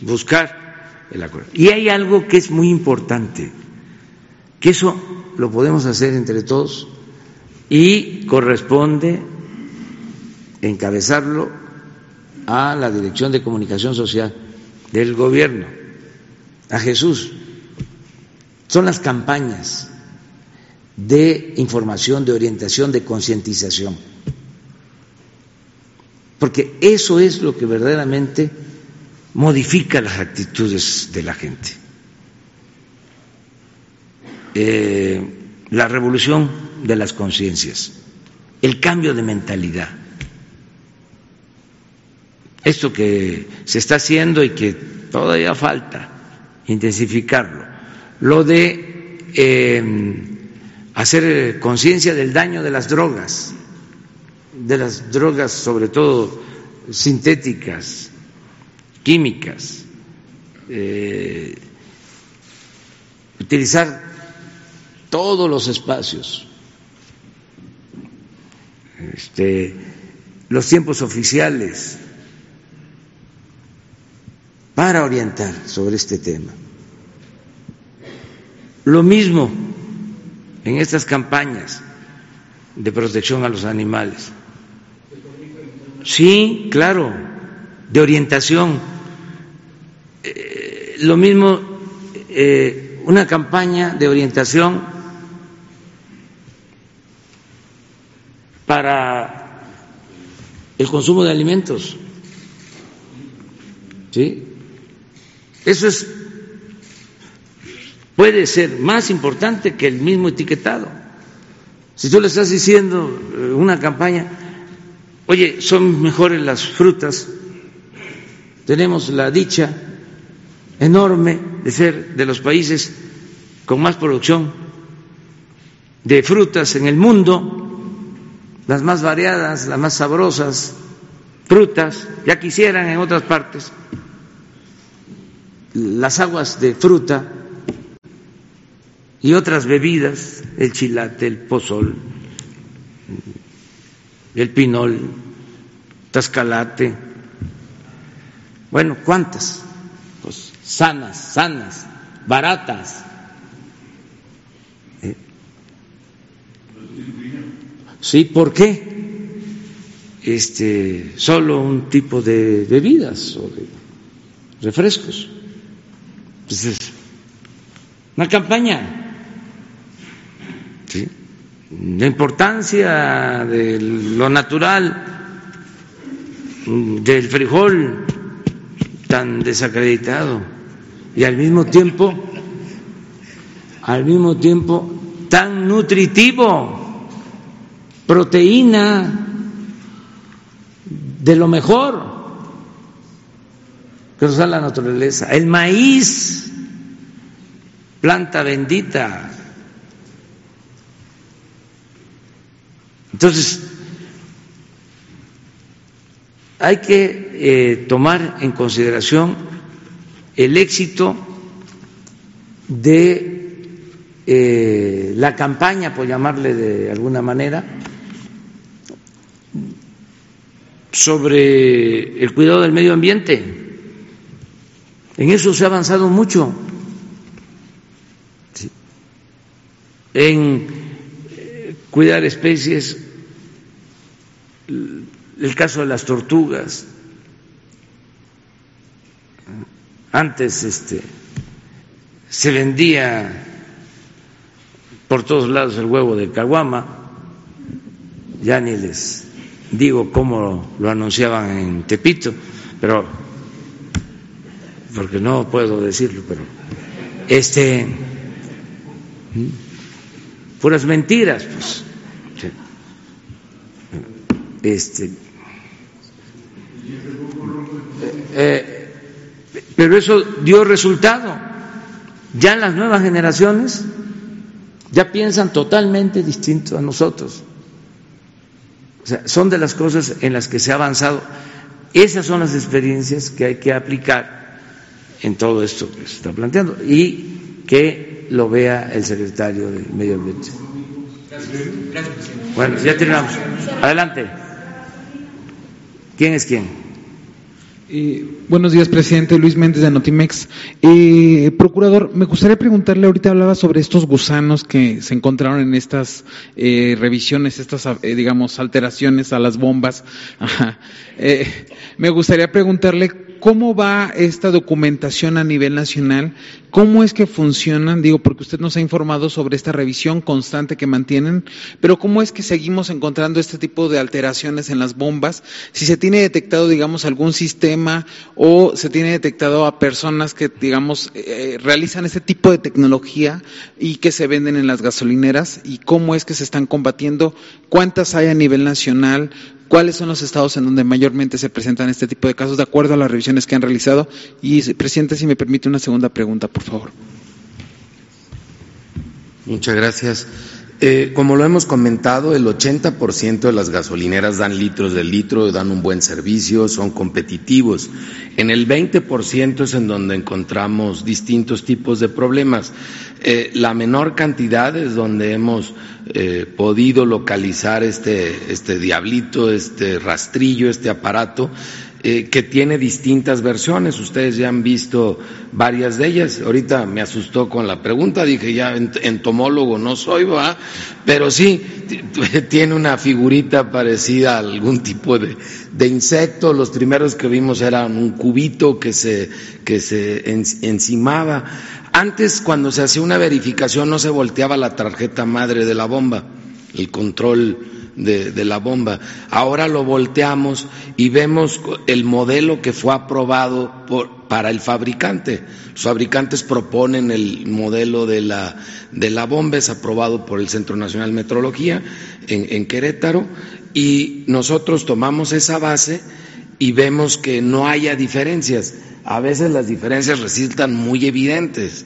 buscar el acuerdo. Y hay algo que es muy importante, que eso lo podemos hacer entre todos y corresponde encabezarlo a la Dirección de Comunicación Social del Gobierno, a Jesús. Son las campañas de información, de orientación, de concientización. Porque eso es lo que verdaderamente modifica las actitudes de la gente. Eh, la revolución de las conciencias, el cambio de mentalidad. Esto que se está haciendo y que todavía falta intensificarlo, lo de eh, hacer conciencia del daño de las drogas, de las drogas sobre todo sintéticas, químicas, eh, utilizar todos los espacios, este, los tiempos oficiales, para orientar sobre este tema. Lo mismo en estas campañas de protección a los animales. Sí, claro, de orientación. Eh, lo mismo, eh, una campaña de orientación para el consumo de alimentos. ¿Sí? Eso es puede ser más importante que el mismo etiquetado. Si tú le estás diciendo eh, una campaña, oye, son mejores las frutas, tenemos la dicha enorme de ser de los países con más producción de frutas en el mundo, las más variadas, las más sabrosas, frutas, ya quisieran en otras partes, las aguas de fruta y otras bebidas, el chilate, el pozol, el pinol, tascalate. Bueno, ¿cuántas? Pues sanas, sanas, baratas. ¿Eh? Sí, ¿por qué? Este, solo un tipo de bebidas o de refrescos. Pues es una campaña la importancia de lo natural, del frijol tan desacreditado y al mismo tiempo, al mismo tiempo tan nutritivo, proteína de lo mejor que nos da la naturaleza, el maíz, planta bendita, Entonces, hay que eh, tomar en consideración el éxito de eh, la campaña, por llamarle de alguna manera, sobre el cuidado del medio ambiente. En eso se ha avanzado mucho. En eh, cuidar especies el caso de las tortugas. Antes este, se vendía por todos lados el huevo de caguama, ya ni les digo cómo lo anunciaban en Tepito, pero porque no puedo decirlo, pero este puras mentiras, pues. Este, eh, pero eso dio resultado. Ya las nuevas generaciones ya piensan totalmente distinto a nosotros. O sea, son de las cosas en las que se ha avanzado. Esas son las experiencias que hay que aplicar en todo esto que se está planteando y que lo vea el secretario de Medio Ambiente. Bueno, ya terminamos. Adelante. ¿Quién es quién? Eh, buenos días, presidente. Luis Méndez de Notimex. Eh, procurador, me gustaría preguntarle, ahorita hablaba sobre estos gusanos que se encontraron en estas eh, revisiones, estas, eh, digamos, alteraciones a las bombas. me gustaría preguntarle ¿Cómo va esta documentación a nivel nacional? ¿Cómo es que funcionan? Digo, porque usted nos ha informado sobre esta revisión constante que mantienen, pero ¿cómo es que seguimos encontrando este tipo de alteraciones en las bombas? Si se tiene detectado, digamos, algún sistema o se tiene detectado a personas que, digamos, eh, realizan este tipo de tecnología y que se venden en las gasolineras y cómo es que se están combatiendo, cuántas hay a nivel nacional, cuáles son los estados en donde mayormente se presentan este tipo de casos de acuerdo a las revisiones que han realizado. Y, presidente, si me permite una segunda pregunta, por favor. Muchas gracias. Eh, como lo hemos comentado, el 80% de las gasolineras dan litros de litro, dan un buen servicio, son competitivos. En el 20% es en donde encontramos distintos tipos de problemas. Eh, la menor cantidad es donde hemos eh, podido localizar este, este diablito, este rastrillo, este aparato, eh, que tiene distintas versiones. Ustedes ya han visto varias de ellas. Ahorita me asustó con la pregunta, dije ya entomólogo no soy, ¿va? pero sí, tiene una figurita parecida a algún tipo de, de insecto. Los primeros que vimos eran un cubito que se, que se encimaba. Antes, cuando se hacía una verificación, no se volteaba la tarjeta madre de la bomba, el control de, la bomba. Ahora lo volteamos y vemos el modelo que fue aprobado por, para el fabricante. Los fabricantes proponen el modelo de la, de la bomba, es aprobado por el Centro Nacional de Metrología en, en Querétaro, y nosotros tomamos esa base y vemos que no haya diferencias a veces las diferencias resultan muy evidentes.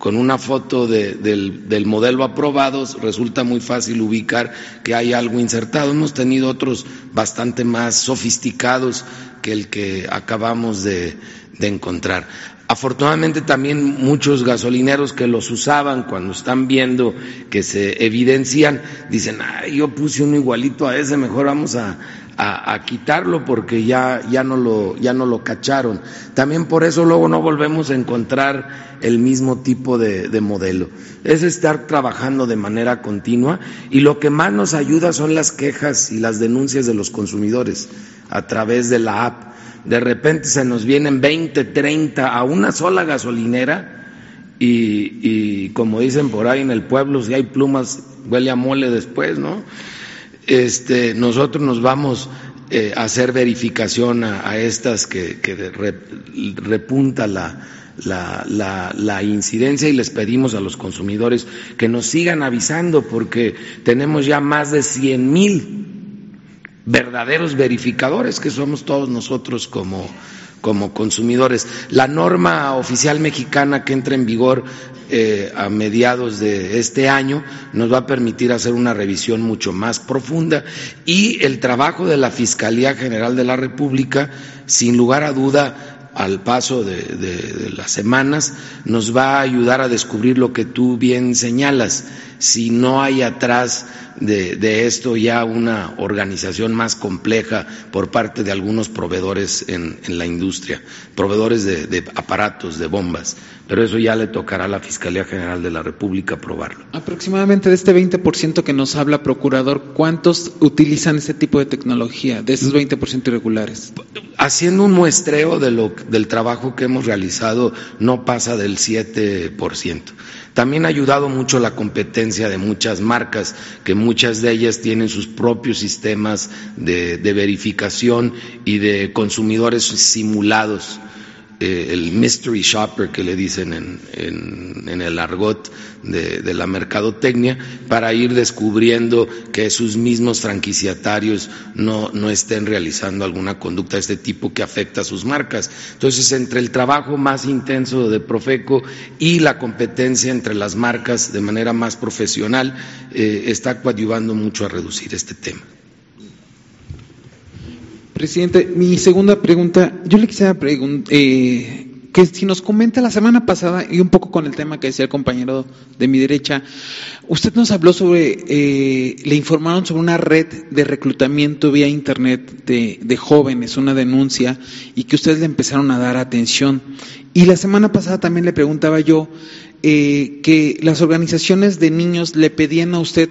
Con una foto del, modelo aprobado resulta muy fácil ubicar que hay algo insertado. Hemos tenido otros bastante más sofisticados que el que acabamos de, encontrar. Afortunadamente también muchos gasolineros que los usaban cuando están viendo que se evidencian, dicen, yo puse uno igualito a ese, mejor vamos a, a, quitarlo porque ya, ya, no lo, ya no lo cacharon. También por eso luego no volvemos a encontrar el mismo tipo de, de modelo. Es estar trabajando de manera continua y lo que más nos ayuda son las quejas y las denuncias de los consumidores a través de la app. De repente se nos vienen 20, 30 a una sola gasolinera y, y como dicen por ahí en el pueblo, si hay plumas, huele a mole después, ¿no? Este, nosotros nos vamos eh, a hacer verificación a, estas que, repunta la, la, la, incidencia y les pedimos a los consumidores que nos sigan avisando porque tenemos ya más de 100 mil verdaderos verificadores que somos todos nosotros como, como consumidores. La norma oficial mexicana que entra en vigor eh, a mediados de este año nos va a permitir hacer una revisión mucho más profunda y el trabajo de la Fiscalía General de la República, sin lugar a duda, al paso de, las semanas, nos va a ayudar a descubrir lo que tú bien señalas. Si no hay atrás de, esto ya una organización más compleja por parte de algunos proveedores en, la industria, proveedores de, aparatos, de bombas. Pero eso ya le tocará a la Fiscalía General de la República probarlo. Aproximadamente de este 20% que nos habla, procurador, ¿cuántos utilizan este tipo de tecnología, de esos 20% irregulares? Haciendo un muestreo de lo, del trabajo que hemos realizado, no pasa del 7%. También ha ayudado mucho la competencia de muchas marcas, que muchas de ellas tienen sus propios sistemas de, de verificación y de consumidores simulados eh, el mystery shopper que le dicen en, en, el argot de, de, la mercadotecnia, para ir descubriendo que sus mismos franquiciatarios no, no estén realizando alguna conducta de este tipo que afecta a sus marcas. Entonces, entre el trabajo más intenso de Profeco y la competencia entre las marcas de manera más profesional, eh, está coadyuvando mucho a reducir este tema. Presidente, mi segunda pregunta, yo le quisiera preguntar, eh, que si nos comenta la semana pasada, y un poco con el tema que decía el compañero de mi derecha, usted nos habló sobre, eh, le informaron sobre una red de reclutamiento vía Internet de, de, jóvenes, una denuncia, y que ustedes le empezaron a dar atención. Y la semana pasada también le preguntaba yo eh, que las organizaciones de niños le pedían a usted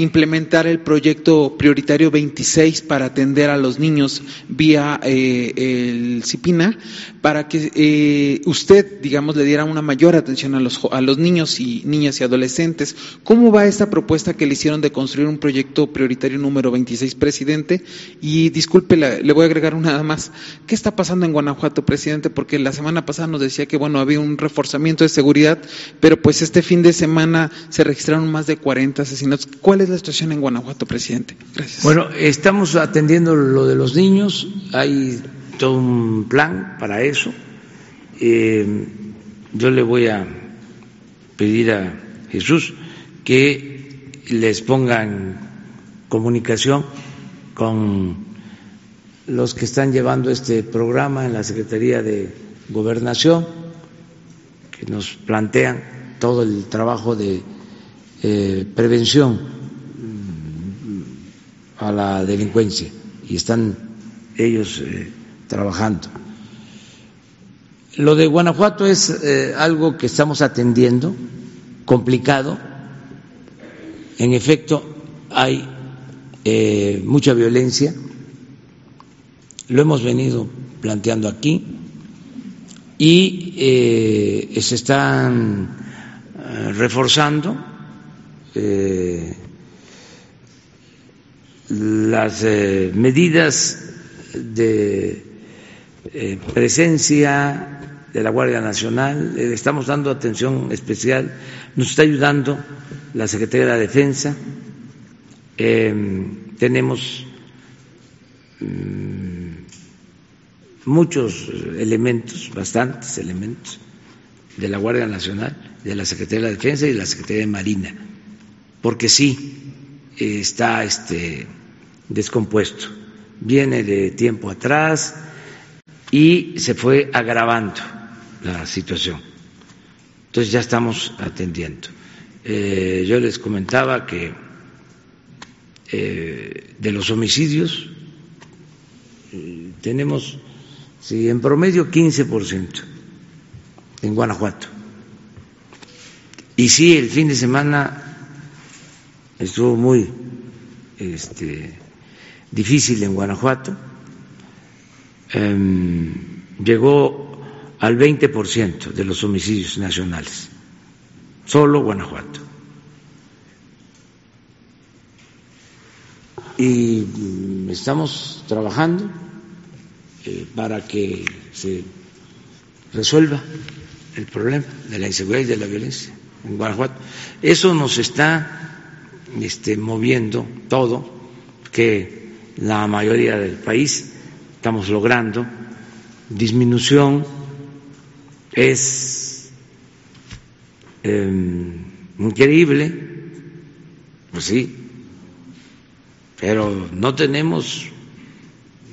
implementar el proyecto prioritario 26 para atender a los niños vía eh, el CIPINA, para que eh, usted, digamos, le diera una mayor atención a los, a los niños y niñas y adolescentes. ¿Cómo va esta propuesta que le hicieron de construir un proyecto prioritario número 26, presidente? Y disculpe, le voy a agregar una más. ¿Qué está pasando en Guanajuato, presidente? Porque la semana pasada nos decía que, bueno, había un reforzamiento de seguridad, pero pues este fin de semana se registraron más de 40 asesinatos. ¿Cuál es la situación en Guanajuato, presidente? Gracias. Bueno, estamos atendiendo lo de los niños. Hay todo un plan para eso. Eh, yo le voy a pedir a Jesús que les pongan comunicación con los que están llevando este programa en la Secretaría de Gobernación, que nos plantean todo el trabajo de eh, prevención a la delincuencia y están ellos eh, trabajando. Lo de Guanajuato es eh, algo que estamos atendiendo, complicado. En efecto, hay eh, mucha violencia. Lo hemos venido planteando aquí y eh, se están reforzando las medidas de eh, presencia de la Guardia Nacional, le estamos dando atención especial, nos está ayudando la Secretaría de la Defensa, em, tenemos mm, muchos elementos, bastantes elementos de la Guardia Nacional, de la Secretaría de la Defensa y de la Secretaría de Marina, porque sí está este descompuesto, viene de tiempo atrás, y se fue agravando la situación. Entonces ya estamos atendiendo. Eh, yo les comentaba que eh, de los homicidios eh, tenemos, sí, en promedio 15% en Guanajuato. Y sí, el fin de semana estuvo muy este, difícil en Guanajuato Em, llegó al 20% de los homicidios nacionales, solo Guanajuato. Y estamos trabajando eh, para que se resuelva el problema de la inseguridad y de la violencia en Guanajuato. Eso nos está este, moviendo todo, que la mayoría del país estamos logrando, disminución es em, increíble, pues sí, pero no tenemos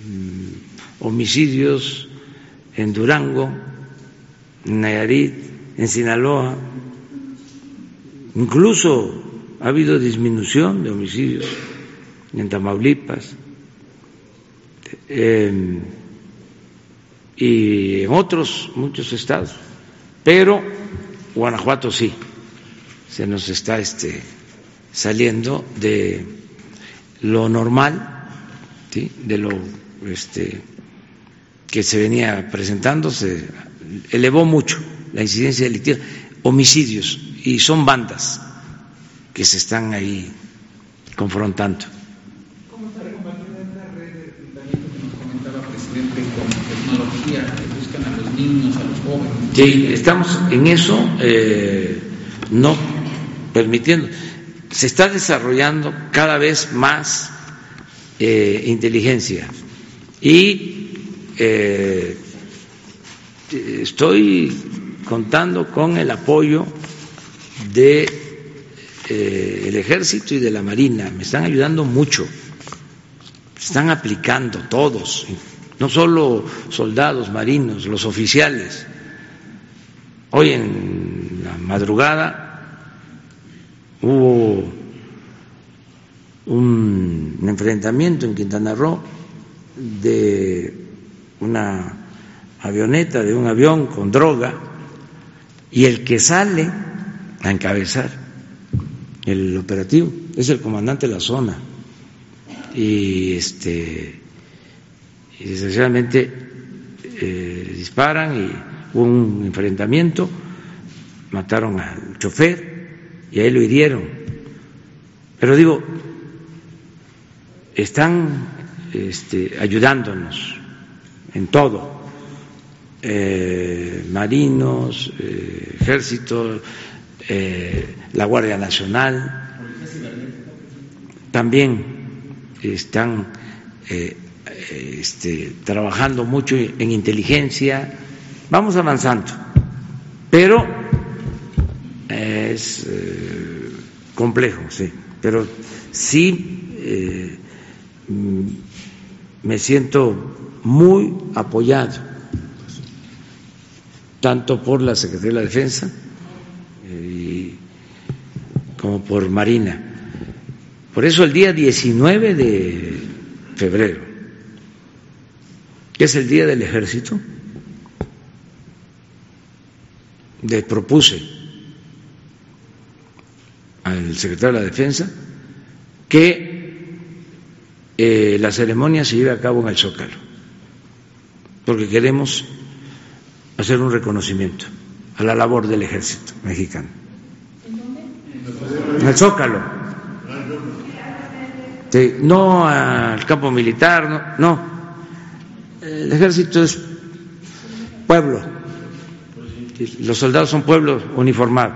mm, homicidios en Durango, en Nayarit, en Sinaloa, incluso ha habido disminución de homicidios en Tamaulipas y en otros muchos estados, pero Guanajuato sí, se nos está este, saliendo de lo normal, de lo este, que se venía presentando, se elevó mucho la incidencia delictiva, homicidios, y son bandas que se están ahí confrontando. ¿Cómo está combatida esta red de enfrentamiento que nos comentaba, presidente, con tecnología que buscan a los niños, a Sí, estamos en eso, eh, no permitiendo. Se está desarrollando cada vez más eh, inteligencia. Y eh, estoy contando con el apoyo de eh, el ejército y de la marina. Me están ayudando mucho. Están aplicando todos no solo soldados marinos los oficiales hoy en la madrugada hubo un enfrentamiento en Quintana Roo de una avioneta, de un avión con droga, y el que sale a encabezar el operativo es el comandante de la zona. Y este desgraciadamente eh, disparan y un enfrentamiento, mataron al chofer y ahí lo hirieron. Pero digo, están este, ayudándonos en todo, eh, marinos, eh, ejército, eh, la Guardia Nacional, también están eh, este, trabajando mucho en inteligencia, vamos avanzando, pero es eh, complejo, sí, pero sí eh, mm, me siento muy apoyado, tanto por la Secretaría de la Defensa eh, como por Marina. Por eso el día 19 de febrero, que es el Día del Ejército, le propuse al secretario de la Defensa que eh, la ceremonia se lleve a cabo en el Zócalo, porque queremos hacer un reconocimiento a la labor del ejército mexicano. En el Zócalo. No al campo militar, no, no. El ejército es pueblo, los soldados son pueblos uniformados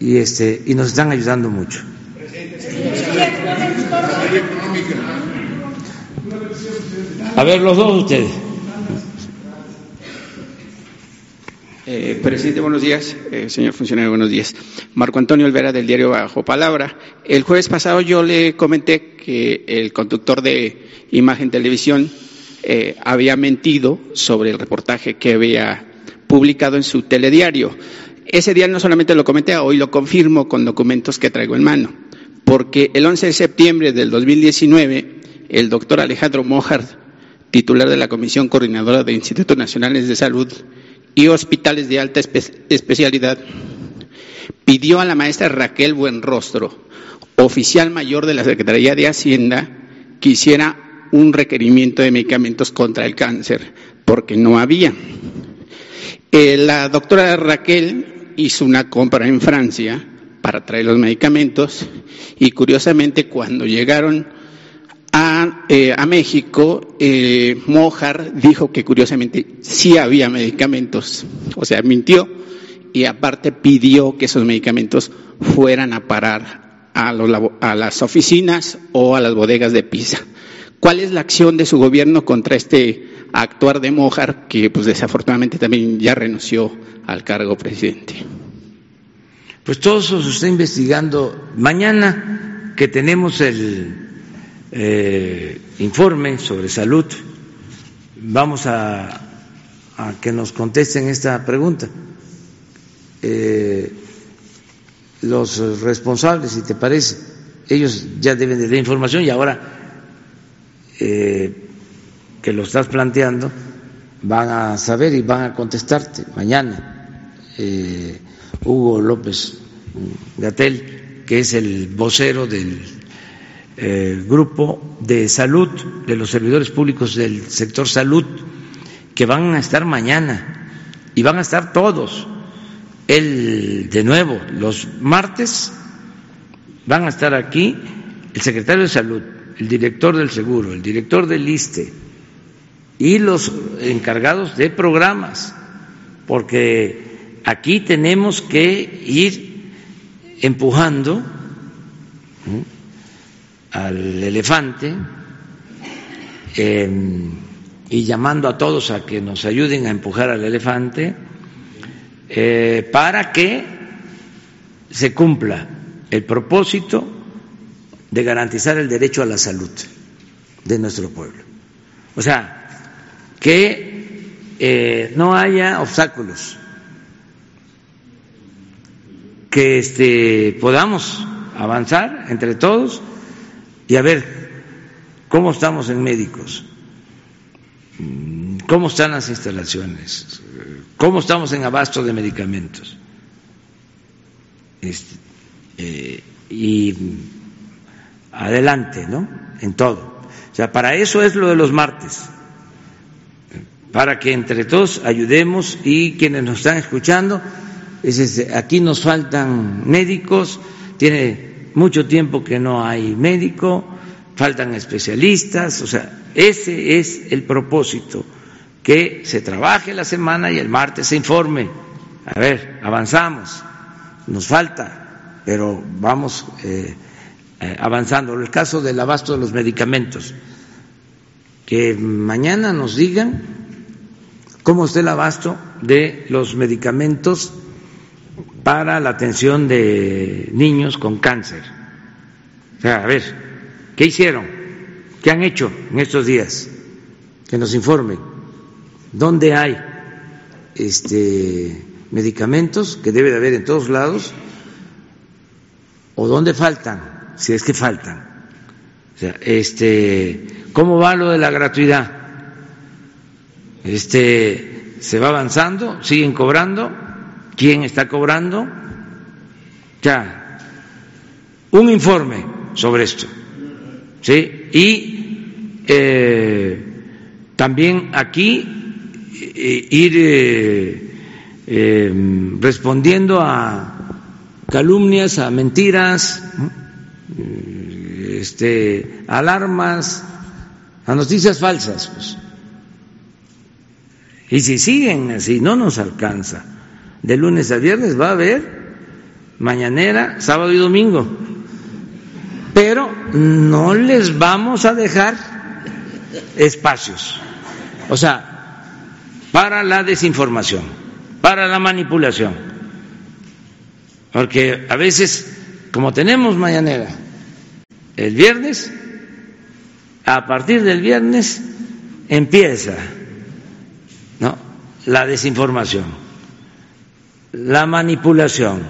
y este y nos están ayudando mucho. A ver los dos ustedes. Eh, presidente, buenos días. Eh, señor funcionario, buenos días. Marco Antonio Olvera del diario Bajo Palabra. El jueves pasado yo le comenté que el conductor de Imagen Televisión eh, había mentido sobre el reportaje que había publicado en su telediario. Ese día no solamente lo comenté, hoy lo confirmo con documentos que traigo en mano, porque el 11 de septiembre del 2019, el doctor Alejandro Mojar, titular de la Comisión Coordinadora de Institutos Nacionales de Salud y Hospitales de Alta Espe Especialidad, pidió a la maestra Raquel Buenrostro, oficial mayor de la Secretaría de Hacienda, que hiciera un requerimiento de medicamentos contra el cáncer, porque no había. Eh, la doctora Raquel hizo una compra en Francia para traer los medicamentos y curiosamente cuando llegaron a, eh, a México, eh, Mojar dijo que curiosamente sí había medicamentos, o sea, mintió y aparte pidió que esos medicamentos fueran a parar a, los, a las oficinas o a las bodegas de Pisa. ¿Cuál es la acción de su gobierno contra este actuar de Mojar, que pues desafortunadamente también ya renunció al cargo presidente? Pues todo eso se está investigando. Mañana que tenemos el eh, informe sobre salud, vamos a, a, que nos contesten esta pregunta. Eh, los responsables, si te parece, ellos ya deben de dar información y ahora eh, que lo estás planteando, van a saber y van a contestarte mañana. Eh, Hugo López Gatel, que es el vocero del eh, grupo de salud de los servidores públicos del sector salud, que van a estar mañana y van a estar todos. El de nuevo, los martes van a estar aquí el secretario de salud, el director del seguro, el director del ISTE y los encargados de programas, porque aquí tenemos que ir empujando al elefante em, y llamando a todos a que nos ayuden a empujar al elefante eh, para que se cumpla el propósito de garantizar el derecho a la salud de nuestro pueblo. O sea, que eh, no haya obstáculos, que este, podamos avanzar entre todos y a ver cómo estamos en médicos, cómo están las instalaciones, cómo estamos en abasto de medicamentos. Este, eh, y adelante, ¿no? En todo. O sea, para eso es lo de los martes para que entre todos ayudemos y quienes nos están escuchando, aquí nos faltan médicos, tiene mucho tiempo que no hay médico, faltan especialistas, o sea, ese es el propósito, que se trabaje la semana y el martes se informe. A ver, avanzamos, nos falta, pero vamos eh, eh, avanzando. El caso del abasto de los medicamentos, que mañana nos digan cómo está el abasto de los medicamentos para la atención de niños con cáncer. O sea, a ver, ¿qué hicieron? ¿Qué han hecho en estos días? Que nos informen. ¿Dónde hay este, medicamentos que debe de haber en todos lados? ¿O dónde faltan? Si es que faltan. O sea, este, ¿cómo va lo de la gratuidad? Este, se va avanzando, siguen cobrando, quién está cobrando, ya, un informe sobre esto, ¿sí? Y eh, también aquí eh, ir eh, respondiendo a calumnias, a mentiras, este, alarmas, a noticias falsas. Pues. Y si siguen así, no nos alcanza. De lunes a viernes va a haber mañanera, sábado y domingo. Pero no les vamos a dejar espacios. O sea, para la desinformación, para la manipulación. Porque a veces, como tenemos mañanera el viernes, a partir del viernes empieza ¿no? la desinformación, la manipulación,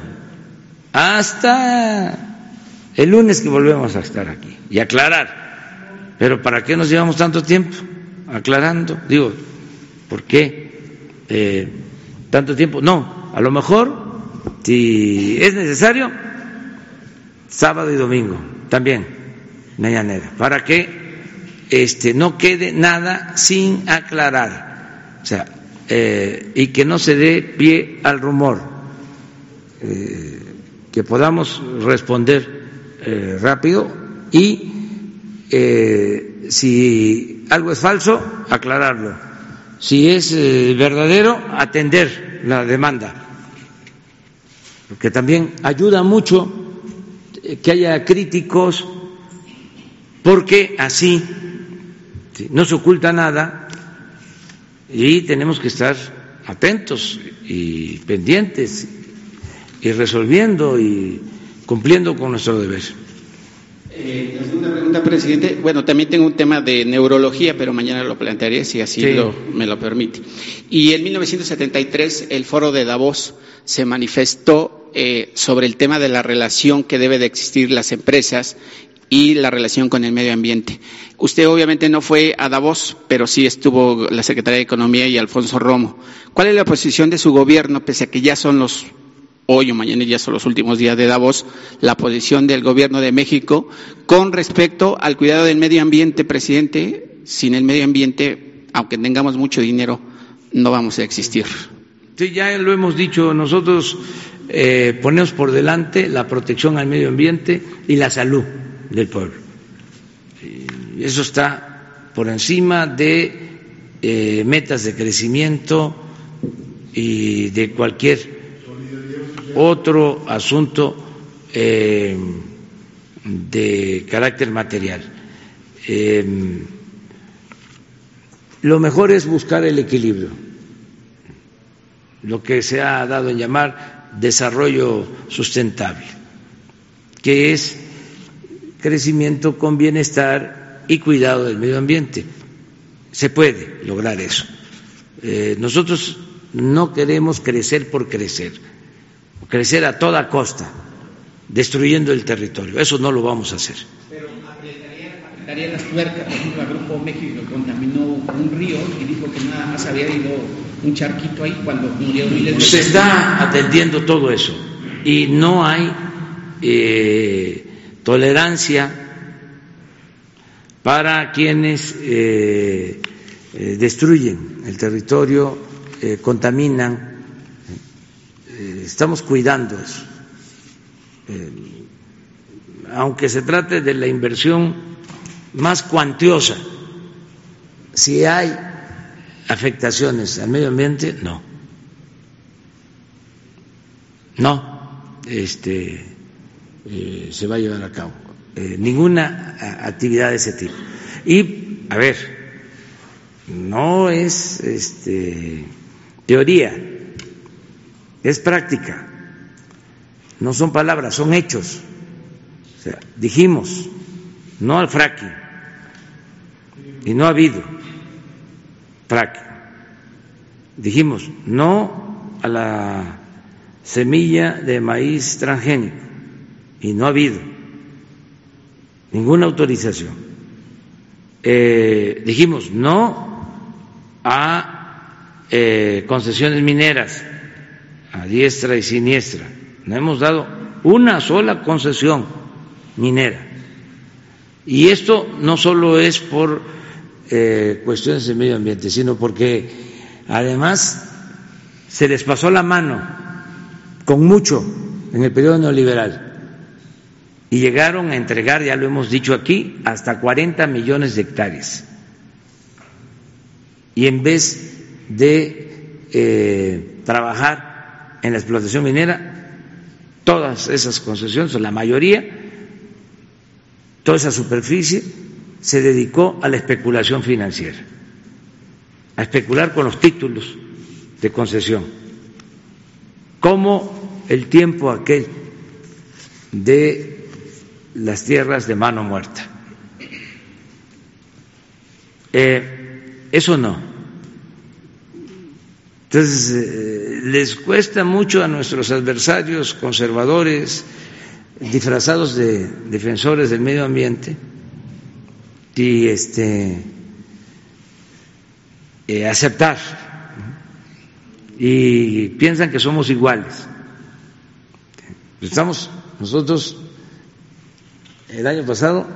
hasta el lunes que volvemos a estar aquí y aclarar. Pero ¿para qué nos llevamos tanto tiempo aclarando? Digo, ¿por qué eh, tanto tiempo? No, a lo mejor, si es necesario, sábado y domingo también, mañanera, para que este, no quede nada sin aclarar o sea, eh, y que no se dé pie al rumor, eh, que podamos responder eh, rápido y si algo es falso, aclararlo. Si es verdadero, atender la demanda. Porque también ayuda mucho que haya críticos, porque así no se oculta nada y tenemos que estar atentos y pendientes y resolviendo y cumpliendo con nuestro deber. Eh, la segunda pregunta, presidente. Bueno, también tengo un tema de neurología, pero mañana lo plantearé si así me lo permite. Y en 1973 el foro de Davos se manifestó eh, sobre el tema de la relación que debe de existir las empresas y la relación con el medio ambiente. Usted obviamente no fue a Davos, pero sí estuvo la Secretaría de Economía y Alfonso Romo. ¿Cuál es la posición de su gobierno, pese a que ya son los, hoy o mañana ya son los últimos días de Davos, la posición del gobierno de México con respecto al cuidado del medio ambiente, presidente? Sin el medio ambiente, aunque tengamos mucho dinero, no vamos a existir. Sí, ya lo hemos dicho, nosotros eh, ponemos por delante la protección al medio ambiente y la salud del pueblo eso está por encima de eh, metas de crecimiento y de cualquier otro asunto eh, de carácter material. Em, lo mejor es buscar el equilibrio, lo que se ha dado en llamar desarrollo sustentable, que es crecimiento con bienestar y cuidado del medio ambiente. Se puede lograr eso. Eh, nosotros no queremos crecer por crecer, crecer a toda costa, destruyendo el territorio. Eso no lo vamos a hacer. Pero apretaría, las tuercas, por ejemplo, el Grupo México contaminó un río y dijo que nada más había ido un charquito ahí cuando murieron miles de Se está atendiendo todo eso y no hay eh, tolerancia para quienes eh, eh, destruyen el territorio, eh, contaminan. estamos cuidando eso. aunque se trate de la inversión más cuantiosa, si hay afectaciones al medio ambiente, no. No, este, se va a llevar a cabo. Eh, ninguna actividad de ese tipo. Y, a ver, no es este, teoría, es práctica, no son palabras, son hechos. O sea, dijimos no al fracking y no ha habido fracking. Dijimos no a la semilla de maíz transgénico y no ha habido ninguna autorización. Eh, dijimos no a eh, concesiones mineras a diestra y siniestra. No hemos dado una sola concesión minera. Y esto no solo es por eh, cuestiones de medio ambiente, sino porque además se les pasó la mano con mucho en el periodo neoliberal y llegaron a entregar, ya lo hemos dicho aquí, hasta 40 millones de hectáreas. Y en vez de eh, trabajar en la explotación minera, todas esas concesiones, la mayoría, toda esa superficie se dedicó a la especulación financiera, a especular con los títulos de concesión, como el tiempo aquel de las tierras de mano muerta. Eh, eso no. Entonces, eh, les cuesta mucho a nuestros adversarios conservadores, disfrazados de defensores del medio ambiente, y este, eh, aceptar, y piensan que somos iguales. Estamos nosotros el año pasado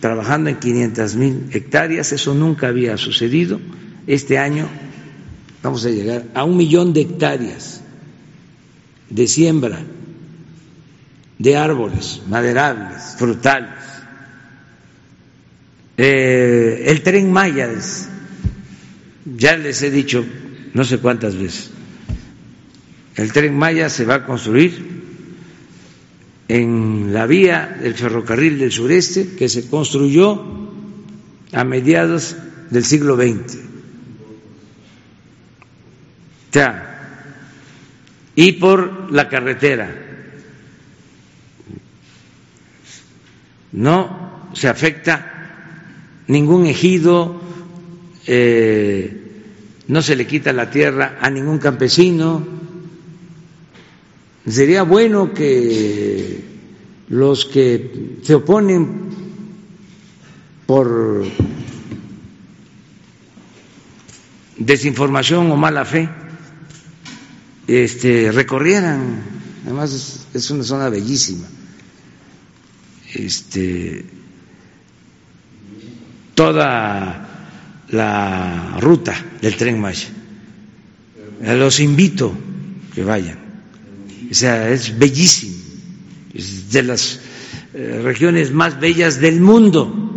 trabajando en 500 mil hectáreas, eso nunca había sucedido. Este año vamos a llegar a un millón de hectáreas de siembra de árboles maderables, frutales. Eh, el tren Maya, ya les he dicho no sé cuántas veces, el tren Maya se va a construir en la vía del ferrocarril del sureste que se construyó a mediados del siglo XX. y por la carretera. No se afecta ningún ejido, eh, no se le quita la tierra a ningún campesino, sería bueno que los que se oponen por desinformación o mala fe este, recorrieran, además es, una zona bellísima, este, toda la ruta del tren Maya. Los invito que vayan. O sea, es bellísimo, es de las eh, regiones más bellas del mundo.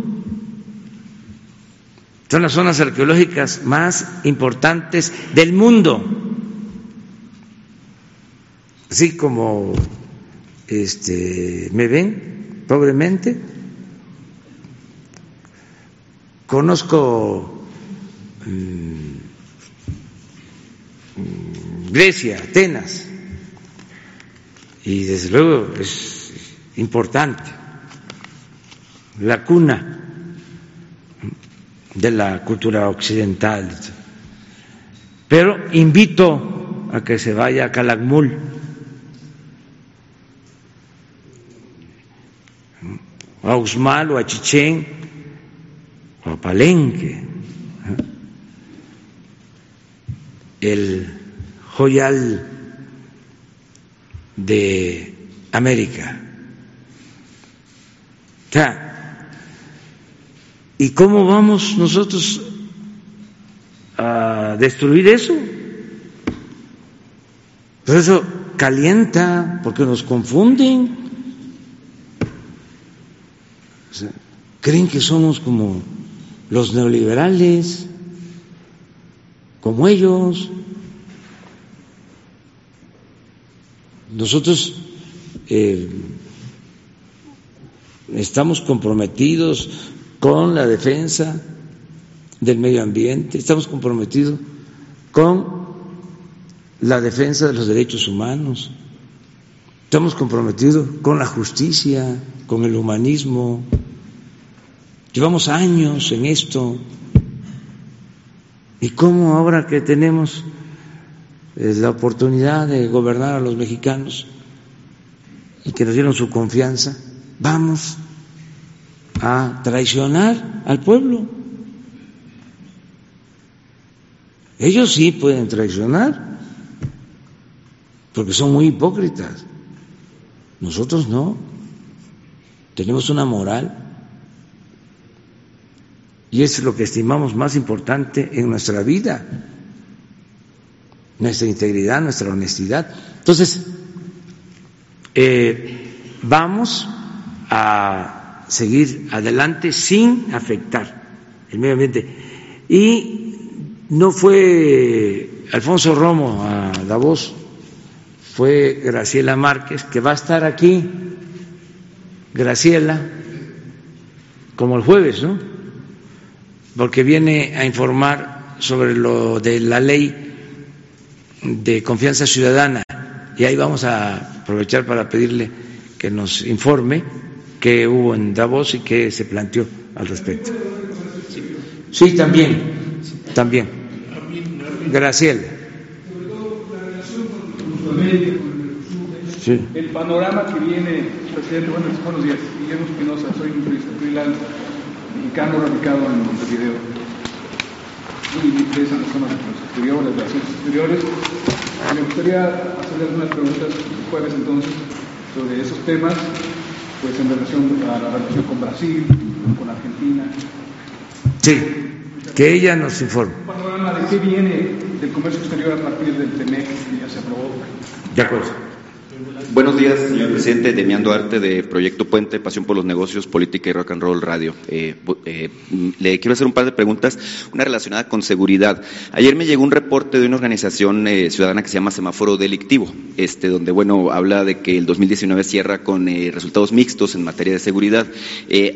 Son las zonas arqueológicas más importantes del mundo. Así como este, me ven pobremente, conozco mm, Grecia, Atenas, y desde luego es importante, la cuna de la cultura occidental. Pero invito a que se vaya a Calakmul. a Usmal o a Chichén o a Palenque, el joyal de América. ¿Y cómo vamos nosotros a destruir eso? Pero eso calienta porque nos confunden. creen que somos como los neoliberales, como ellos. Nosotros eh, estamos comprometidos con la defensa del medio ambiente, estamos comprometidos con la defensa de los derechos humanos, estamos comprometidos con la justicia, con el humanismo. Llevamos años en esto. ¿Y cómo ahora que tenemos eh, la oportunidad de gobernar a los mexicanos y que nos dieron su confianza, vamos a traicionar al pueblo. Ellos sí pueden traicionar, porque son muy hipócritas. Nosotros no. Tenemos una moral. Y es lo que estimamos más importante en nuestra vida. Nuestra integridad, nuestra honestidad. Entonces, eh, vamos a seguir adelante sin afectar el medio ambiente. Y no fue Alfonso Romo a Davos, fue Graciela Márquez, que va a estar aquí, Graciela, como el jueves, ¿no? Porque viene a informar sobre lo de la ley de confianza ciudadana. Y ahí vamos a aprovechar para pedirle que nos informe que hubo en Davos y que se planteó al respecto. Sí, también, también. Graciela. Sí. El panorama que viene, presidente, buenos días. Guillermo Espinosa, soy un freelance mexicano radicado en Montevideo. Muy interesante en las zonas de los exteriores, las relaciones exteriores. Me gustaría hacerle algunas preguntas el jueves entonces sobre esos temas pues en relación a la relación con Brasil, con Argentina. Sí, que ella nos informe. Un panorama de qué viene del comercio exterior a partir del TEMEC que ya se aprobó. De acuerdo. Buenos días, señor presidente. Demián Duarte, de Proyecto Puente, Pasión por los Negocios, Política y Rock and Roll Radio. Eh, eh, le quiero hacer un par de preguntas, una relacionada con seguridad. Ayer me llegó un reporte de una organización eh, ciudadana que se llama Semáforo Delictivo, este, donde, bueno, habla de que el 2019 cierra con resultados mixtos en materia de seguridad.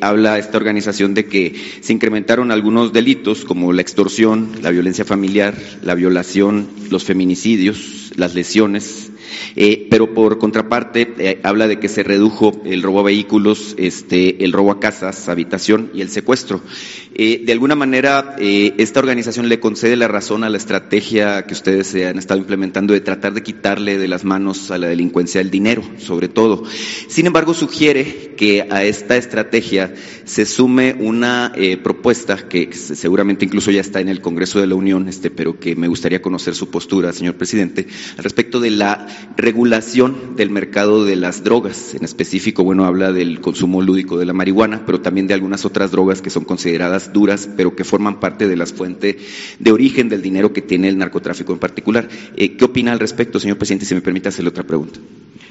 habla esta organización de que se incrementaron algunos delitos como la extorsión, la violencia familiar, la violación, los feminicidios, las lesiones, eh, pero por contraparte eh, habla de que se redujo el robo a vehículos, este, el robo a casas, habitación y el secuestro. Eh, de alguna manera, esta organización le concede la razón a la estrategia que ustedes han estado implementando de tratar de quitarle de las manos a la delincuencia el dinero, sobre todo. Sin embargo, sugiere que a esta estrategia se sume una propuesta que seguramente incluso ya está en el Congreso de la Unión, este, pero que me gustaría conocer su postura, señor presidente, respecto de la regulación del mercado de las drogas. En específico, bueno, habla del consumo lúdico de la marihuana, pero también de algunas otras drogas que son consideradas duras, pero que forman parte de las fuentes de origen del dinero que tiene el narcotráfico en particular. Eh, ¿Qué opina al respecto, señor presidente? Si me permite hacerle otra pregunta.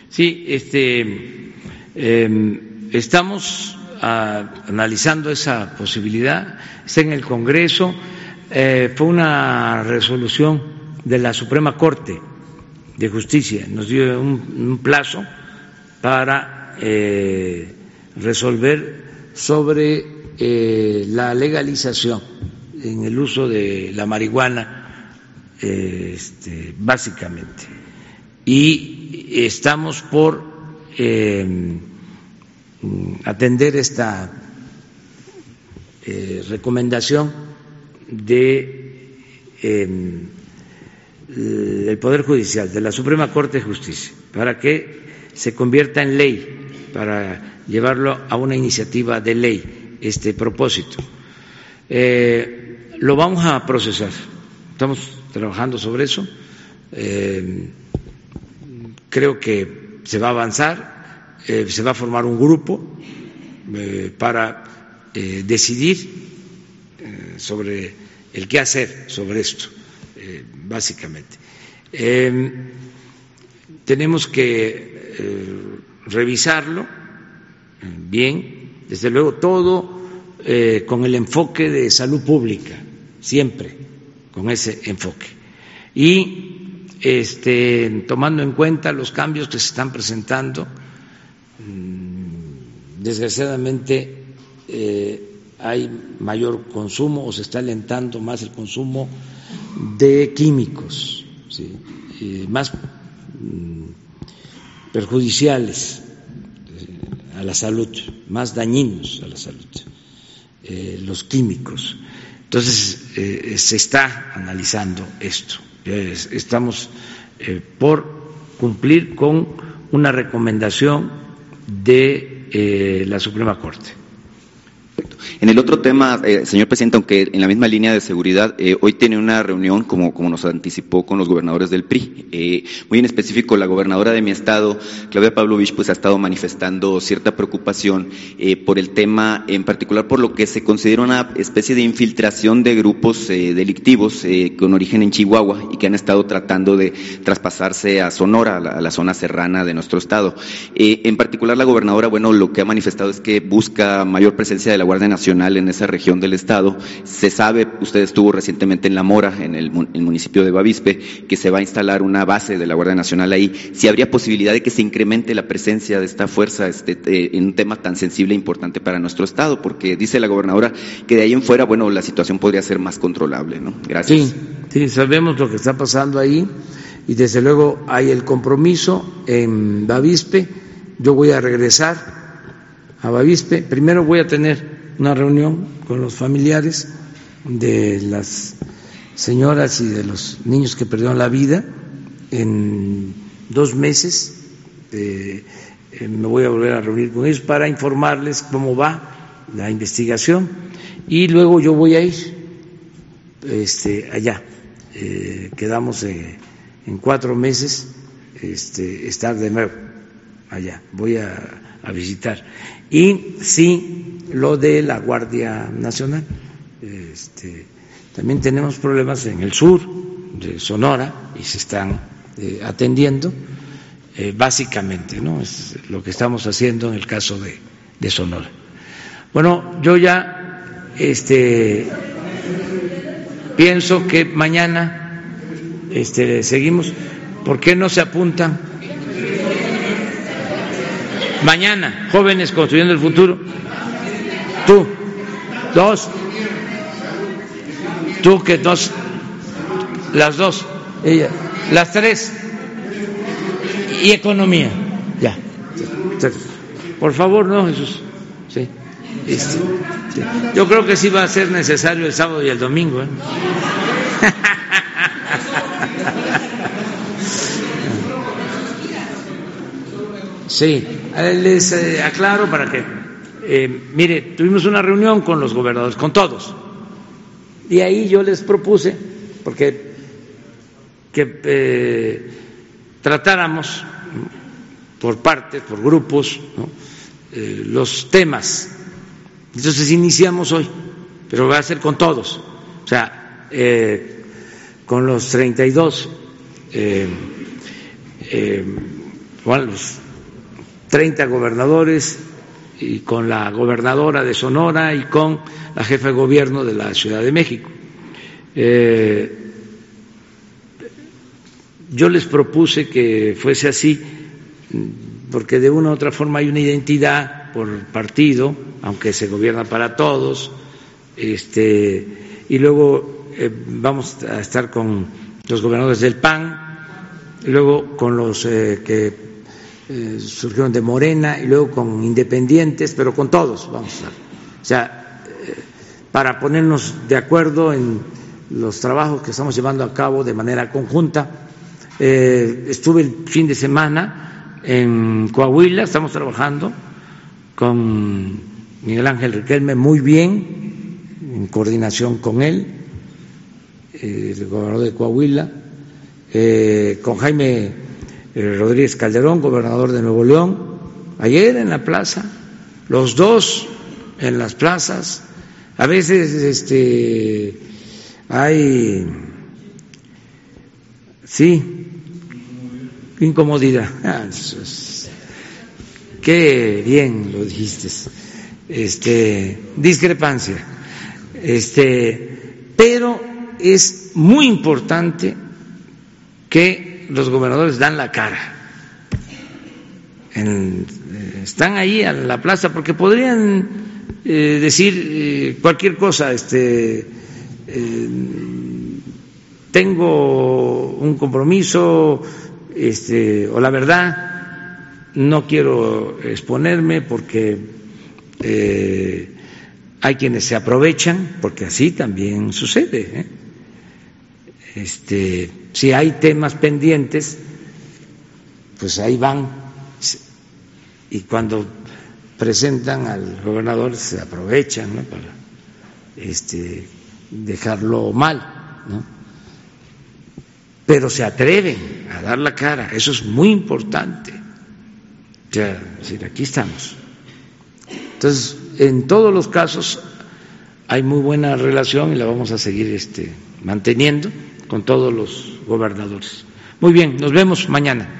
Sí, este, em, estamos ah, analizando esa posibilidad. Está en el Congreso. Eh, fue una resolución de la Suprema Corte de Justicia nos dio un, plazo para eh, resolver sobre eh, la legalización en el uso de la marihuana, eh, este, básicamente. Y estamos por atender esta recomendación de el Poder Judicial, de la Suprema Corte de Justicia, para que se convierta en ley, para llevarlo a una iniciativa de ley, este propósito. Eh, lo vamos a procesar, estamos trabajando sobre eso, eh, creo que se va a avanzar, eh, se va a formar un grupo para decidir sobre el qué hacer sobre esto básicamente. Em, tenemos que eh, revisarlo eh, bien, desde luego todo eh, con el enfoque de salud pública, siempre con ese enfoque. Y este, tomando en cuenta los cambios que se están presentando, mm, desgraciadamente hay mayor consumo o se está alentando más el consumo de químicos, más mm, perjudiciales eh, a la salud, más dañinos a la salud, eh, los químicos. Entonces, eh, se está analizando esto. Estamos por cumplir con una recomendación de la Suprema Corte. En el otro tema, eh, señor presidente, aunque en la misma línea de seguridad, eh, hoy tiene una reunión, como, como nos anticipó, con los gobernadores del PRI. Eh, muy en específico, la gobernadora de mi estado, Claudia Pavlovich, pues ha estado manifestando cierta preocupación por el tema, en particular por lo que se considera una especie de infiltración de grupos delictivos con origen en Chihuahua y que han estado tratando de traspasarse a Sonora, a la, a la zona serrana de nuestro estado. en particular, la gobernadora, bueno, lo que ha manifestado es que busca mayor presencia de la Guardia Nacional en esa región del estado. Se sabe, usted estuvo recientemente en La Mora, en el, municipio de Bavispe, que se va a instalar una base de la Guardia Nacional ahí. Si habría posibilidad de que se incremente la presencia de esta fuerza este, eh, en un tema tan sensible e importante para nuestro estado, porque dice la gobernadora que de ahí en fuera, bueno, la situación podría ser más controlable, ¿no? Gracias. Sí, sí, sabemos lo que está pasando ahí y desde luego hay el compromiso en Bavispe. Yo voy a regresar a Bavispe. Primero voy a tener una reunión con los familiares de las señoras y de los niños que perdieron la vida en dos meses. Eh, eh, me voy a volver a reunir con ellos para informarles cómo va la investigación y luego yo voy a ir este, allá. Eh, quedamos en cuatro meses este, estar de nuevo allá. Voy a, a visitar. Y sí lo de la Guardia Nacional. Este, también tenemos problemas en el sur de Sonora y se están eh, atendiendo, eh, básicamente, ¿no? Es lo que estamos haciendo en el caso de, de Sonora. Bueno, yo ya este, pienso que mañana este, seguimos. ¿Por qué no se apuntan? Mañana, jóvenes construyendo el futuro. Tú, dos. Tú que dos, las dos, ella, las tres. y economía. Ya. Por favor, no, Jesús. Sí. Yo creo que sí va a ser necesario el sábado y el domingo. ¿eh? Sí, les eh, aclaro para que, eh, mire, tuvimos una reunión con los gobernadores, con todos, y ahí yo les propuse, porque que eh, tratáramos por partes, por grupos, los temas. Entonces iniciamos hoy, pero va a ser con todos, o sea, con los 32, eh, eh, los 30 gobernadores y con la gobernadora de Sonora y con la jefa de gobierno de la Ciudad de México. Eh, yo les propuse que fuese así, porque de una u otra forma hay una identidad por partido, aunque se gobierna para todos, este, y luego eh, vamos a estar con los gobernadores del PAN, y luego con los eh, que eh, surgieron de Morena y luego con independientes, pero con todos vamos a. O sea, eh, para ponernos de acuerdo en los trabajos que estamos llevando a cabo de manera conjunta. Eh, estuve el fin de semana en Coahuila, estamos trabajando con Miguel Ángel Riquelme muy bien, en coordinación con él, el gobernador de Coahuila, con Jaime Rodríguez Calderón, gobernador de Nuevo León, ayer en la plaza, los dos en las plazas. A veces este, hay, sí, incomodidad. Ah, qué bien lo dijiste. Este, discrepancia. Este, pero es muy importante que los gobernadores dan la cara. En, eh, están ahí a la plaza porque podrían eh, decir eh, cualquier cosa. Este, tengo un compromiso este, o la verdad no quiero exponerme porque hay quienes se aprovechan porque así también sucede. Este, si hay temas pendientes, pues ahí van y cuando presentan al gobernador se aprovechan para este, dejarlo mal, pero se atreven a dar la cara, eso es muy importante. decir, aquí estamos. Entonces, en todos los casos hay muy buena relación y la vamos a seguir este, manteniendo con todos los gobernadores. Muy bien, nos vemos mañana.